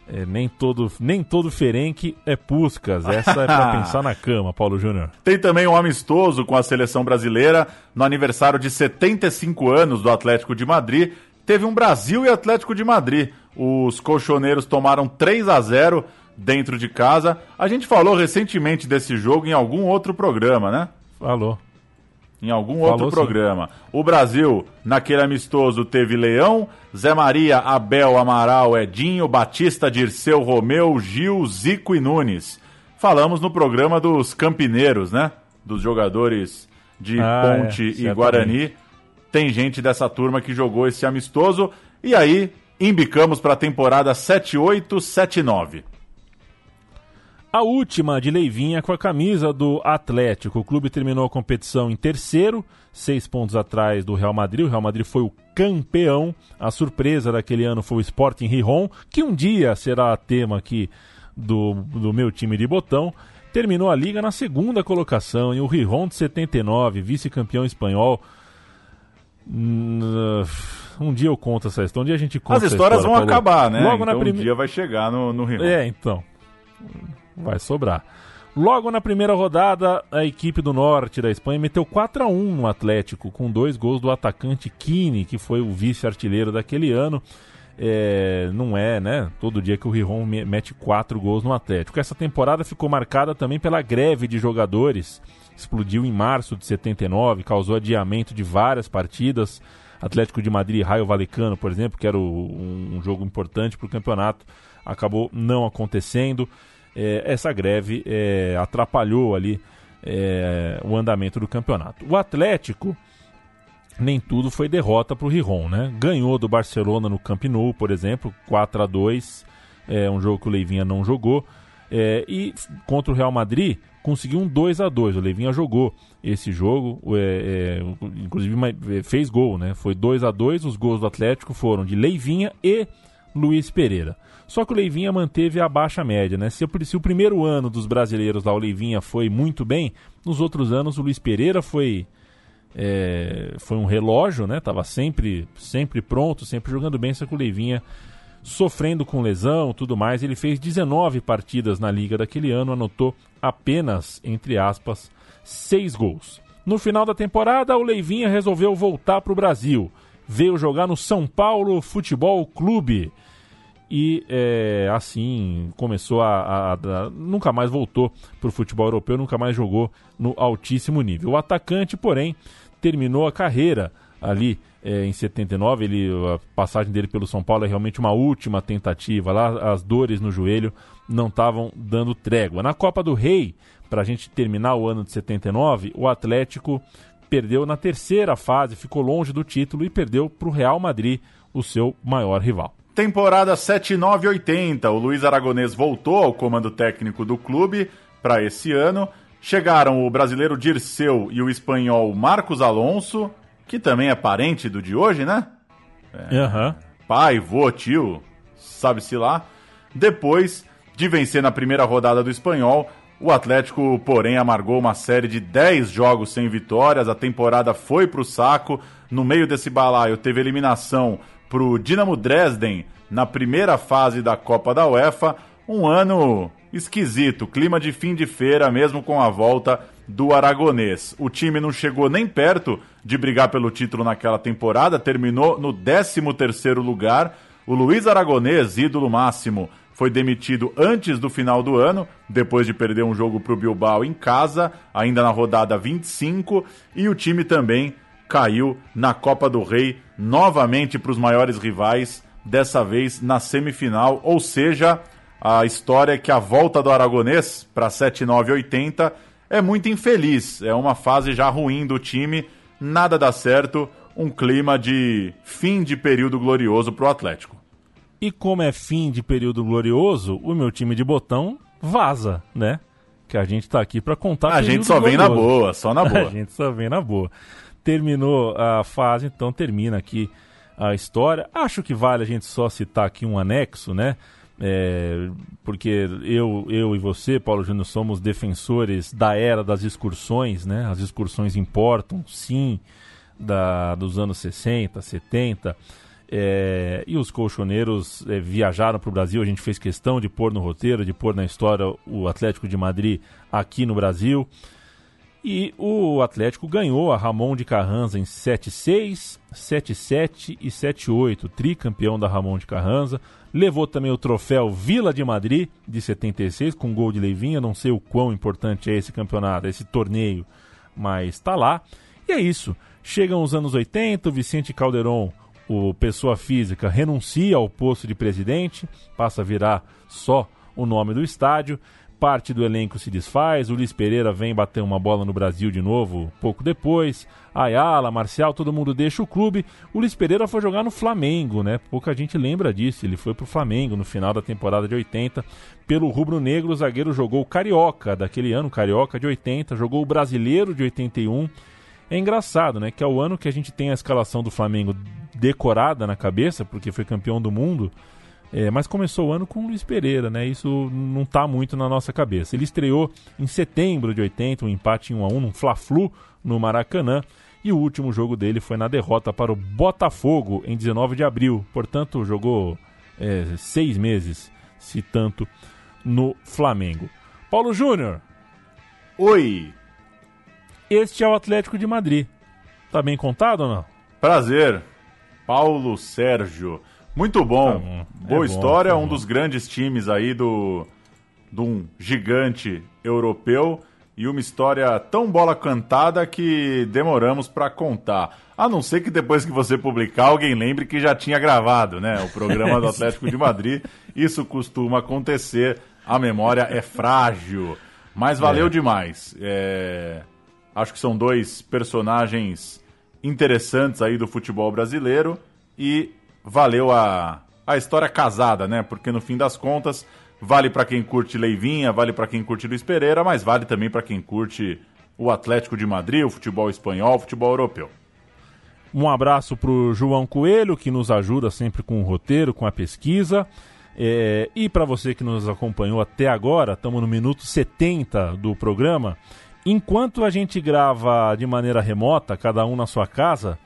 É, nem todo nem todo Ferenc é Puskas. Essa é para pensar na cama, Paulo Júnior. Tem também um amistoso com a seleção brasileira no aniversário de 75 anos do Atlético de Madrid. Teve um Brasil e Atlético de Madrid. Os colchoneiros tomaram 3 a 0 dentro de casa. A gente falou recentemente desse jogo em algum outro programa, né? Falou. Em algum Falou outro programa. Sim. O Brasil, naquele amistoso, teve Leão, Zé Maria, Abel, Amaral, Edinho, Batista, Dirceu, Romeu, Gil, Zico e Nunes. Falamos no programa dos campineiros, né? Dos jogadores de ah, Ponte é, e Guarani. Tem gente dessa turma que jogou esse amistoso. E aí, embicamos para a temporada 7-8-7-9. A última de Leivinha com a camisa do Atlético. O clube terminou a competição em terceiro, seis pontos atrás do Real Madrid. O Real Madrid foi o campeão. A surpresa daquele ano foi o Sporting Rijon, que um dia será tema aqui do, do meu time de botão. Terminou a liga na segunda colocação e o Rijon de 79, vice-campeão espanhol. Um dia eu conto essa história. Um dia a gente conta As histórias história, vão Paulo. acabar, né? Logo então na prime... um dia vai chegar no, no Rijon. É, então vai sobrar. Logo na primeira rodada, a equipe do norte da Espanha meteu 4 a 1 no Atlético, com dois gols do atacante Kine, que foi o vice-artilheiro daquele ano. É, não é, né? Todo dia que o Rijon mete quatro gols no Atlético. Essa temporada ficou marcada também pela greve de jogadores. Explodiu em março de 79, causou adiamento de várias partidas. Atlético de Madrid e Raio Valecano, por exemplo, que era o, um, um jogo importante para o campeonato, acabou não acontecendo é, essa greve é, atrapalhou ali é, o andamento do campeonato. O Atlético nem tudo foi derrota para o Rijon, né? Ganhou do Barcelona no Camp Nou, por exemplo, 4 a 2 é um jogo que o Leivinha não jogou. É, e contra o Real Madrid conseguiu um 2 a 2 O Leivinha jogou esse jogo, é, é, inclusive é, fez gol, né? Foi 2 a 2 Os gols do Atlético foram de Leivinha e Luiz Pereira. Só que o Leivinha manteve a baixa média, né? Se, se o primeiro ano dos brasileiros da Leivinha foi muito bem, nos outros anos o Luiz Pereira foi é, foi um relógio, né? Tava sempre sempre pronto, sempre jogando bem, só que o Leivinha sofrendo com lesão tudo mais. Ele fez 19 partidas na liga daquele ano, anotou apenas, entre aspas, 6 gols. No final da temporada, o Leivinha resolveu voltar para o Brasil. Veio jogar no São Paulo Futebol Clube. E é, assim começou a, a, a, Nunca mais voltou para o futebol europeu, nunca mais jogou no altíssimo nível. O atacante, porém, terminou a carreira ali é, em 79. Ele, a passagem dele pelo São Paulo é realmente uma última tentativa. Lá as dores no joelho não estavam dando trégua. Na Copa do Rei, para a gente terminar o ano de 79, o Atlético perdeu na terceira fase, ficou longe do título e perdeu para o Real Madrid, o seu maior rival. Temporada 79-80, o Luiz Aragonês voltou ao comando técnico do clube para esse ano. Chegaram o brasileiro Dirceu e o espanhol Marcos Alonso, que também é parente do de hoje, né? É. Uhum. Pai, vô, tio, sabe-se lá. Depois de vencer na primeira rodada do espanhol, o Atlético, porém, amargou uma série de 10 jogos sem vitórias. A temporada foi para o saco. No meio desse balaio, teve eliminação para o Dinamo Dresden na primeira fase da Copa da UEFA. Um ano esquisito, clima de fim de feira, mesmo com a volta do Aragonês. O time não chegou nem perto de brigar pelo título naquela temporada, terminou no 13º lugar. O Luiz Aragonês, ídolo máximo, foi demitido antes do final do ano, depois de perder um jogo para o Bilbao em casa, ainda na rodada 25, e o time também caiu na Copa do Rei, novamente para os maiores rivais, dessa vez na semifinal, ou seja, a história é que a volta do Aragonês para 7-9-80 é muito infeliz, é uma fase já ruim do time, nada dá certo, um clima de fim de período glorioso para o Atlético. E como é fim de período glorioso, o meu time de botão vaza, né? Que a gente tá aqui para contar. A gente só glorioso. vem na boa, só na boa. a gente só vem na boa. Terminou a fase, então termina aqui a história. Acho que vale a gente só citar aqui um anexo, né? É, porque eu, eu e você, Paulo Júnior, somos defensores da era das excursões, né? As excursões importam, sim, da, dos anos 60, 70. É, e os colchoneiros é, viajaram para o Brasil. A gente fez questão de pôr no roteiro, de pôr na história o Atlético de Madrid aqui no Brasil. E o Atlético ganhou a Ramon de Carranza em 7-6, 7-7 e 7-8, tricampeão da Ramon de Carranza. Levou também o troféu Vila de Madrid de 76 com gol de Leivinha. Não sei o quão importante é esse campeonato, esse torneio, mas está lá. E é isso. Chegam os anos 80, o Vicente Calderon o pessoa física renuncia ao posto de presidente, passa a virar só o nome do estádio, parte do elenco se desfaz, o Luiz Pereira vem bater uma bola no Brasil de novo pouco depois, Ayala, Marcial, todo mundo deixa o clube. O Luiz Pereira foi jogar no Flamengo, né? Pouca gente lembra disso. Ele foi pro Flamengo no final da temporada de 80. Pelo rubro negro, o zagueiro jogou o Carioca daquele ano, Carioca de 80, jogou o Brasileiro de 81. É engraçado, né? Que é o ano que a gente tem a escalação do Flamengo decorada na cabeça, porque foi campeão do mundo. É, mas começou o ano com o Luiz Pereira, né? Isso não está muito na nossa cabeça. Ele estreou em setembro de 80, um empate em 1 a 1 num Fla-Flu no Maracanã. E o último jogo dele foi na derrota para o Botafogo em 19 de abril. Portanto, jogou é, seis meses, se tanto, no Flamengo. Paulo Júnior. Oi. Este é o Atlético de Madrid. Tá bem contado ou não? Prazer. Paulo Sérgio. Muito bom. Tá bom. Boa é história, bom, tá um dos grandes times aí do de um gigante europeu e uma história tão bola cantada que demoramos para contar. A não ser que depois que você publicar, alguém lembre que já tinha gravado, né? O programa do Atlético de Madrid. Isso costuma acontecer. A memória é frágil. Mas valeu é. demais. É... Acho que são dois personagens interessantes aí do futebol brasileiro e valeu a, a história casada, né? Porque no fim das contas, vale para quem curte Leivinha, vale para quem curte Luiz Pereira, mas vale também para quem curte o Atlético de Madrid, o futebol espanhol, o futebol europeu. Um abraço para o João Coelho, que nos ajuda sempre com o roteiro, com a pesquisa. É, e para você que nos acompanhou até agora, estamos no minuto 70 do programa. Enquanto a gente grava de maneira remota, cada um na sua casa,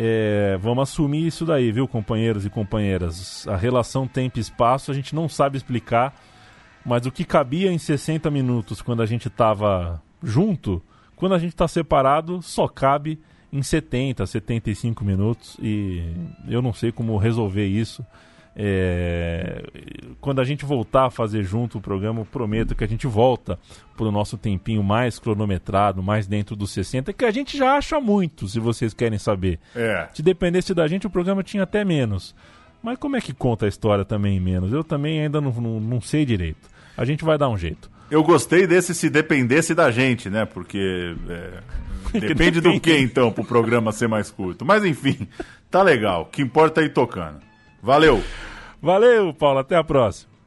É, vamos assumir isso daí, viu, companheiros e companheiras? A relação tempo e espaço a gente não sabe explicar, mas o que cabia em 60 minutos quando a gente estava junto, quando a gente está separado, só cabe em 70, 75 minutos e eu não sei como resolver isso. É... Quando a gente voltar a fazer junto o programa, eu prometo que a gente volta para o nosso tempinho mais cronometrado, mais dentro dos 60, que a gente já acha muito, se vocês querem saber. É. Se dependesse da gente, o programa tinha até menos. Mas como é que conta a história também em menos? Eu também ainda não, não, não sei direito. A gente vai dar um jeito. Eu gostei desse se dependesse da gente, né? Porque. É, depende do que então pro programa ser mais curto. Mas enfim, tá legal. O que importa é ir tocando. Valeu! Valeu, Paulo. Até a próxima.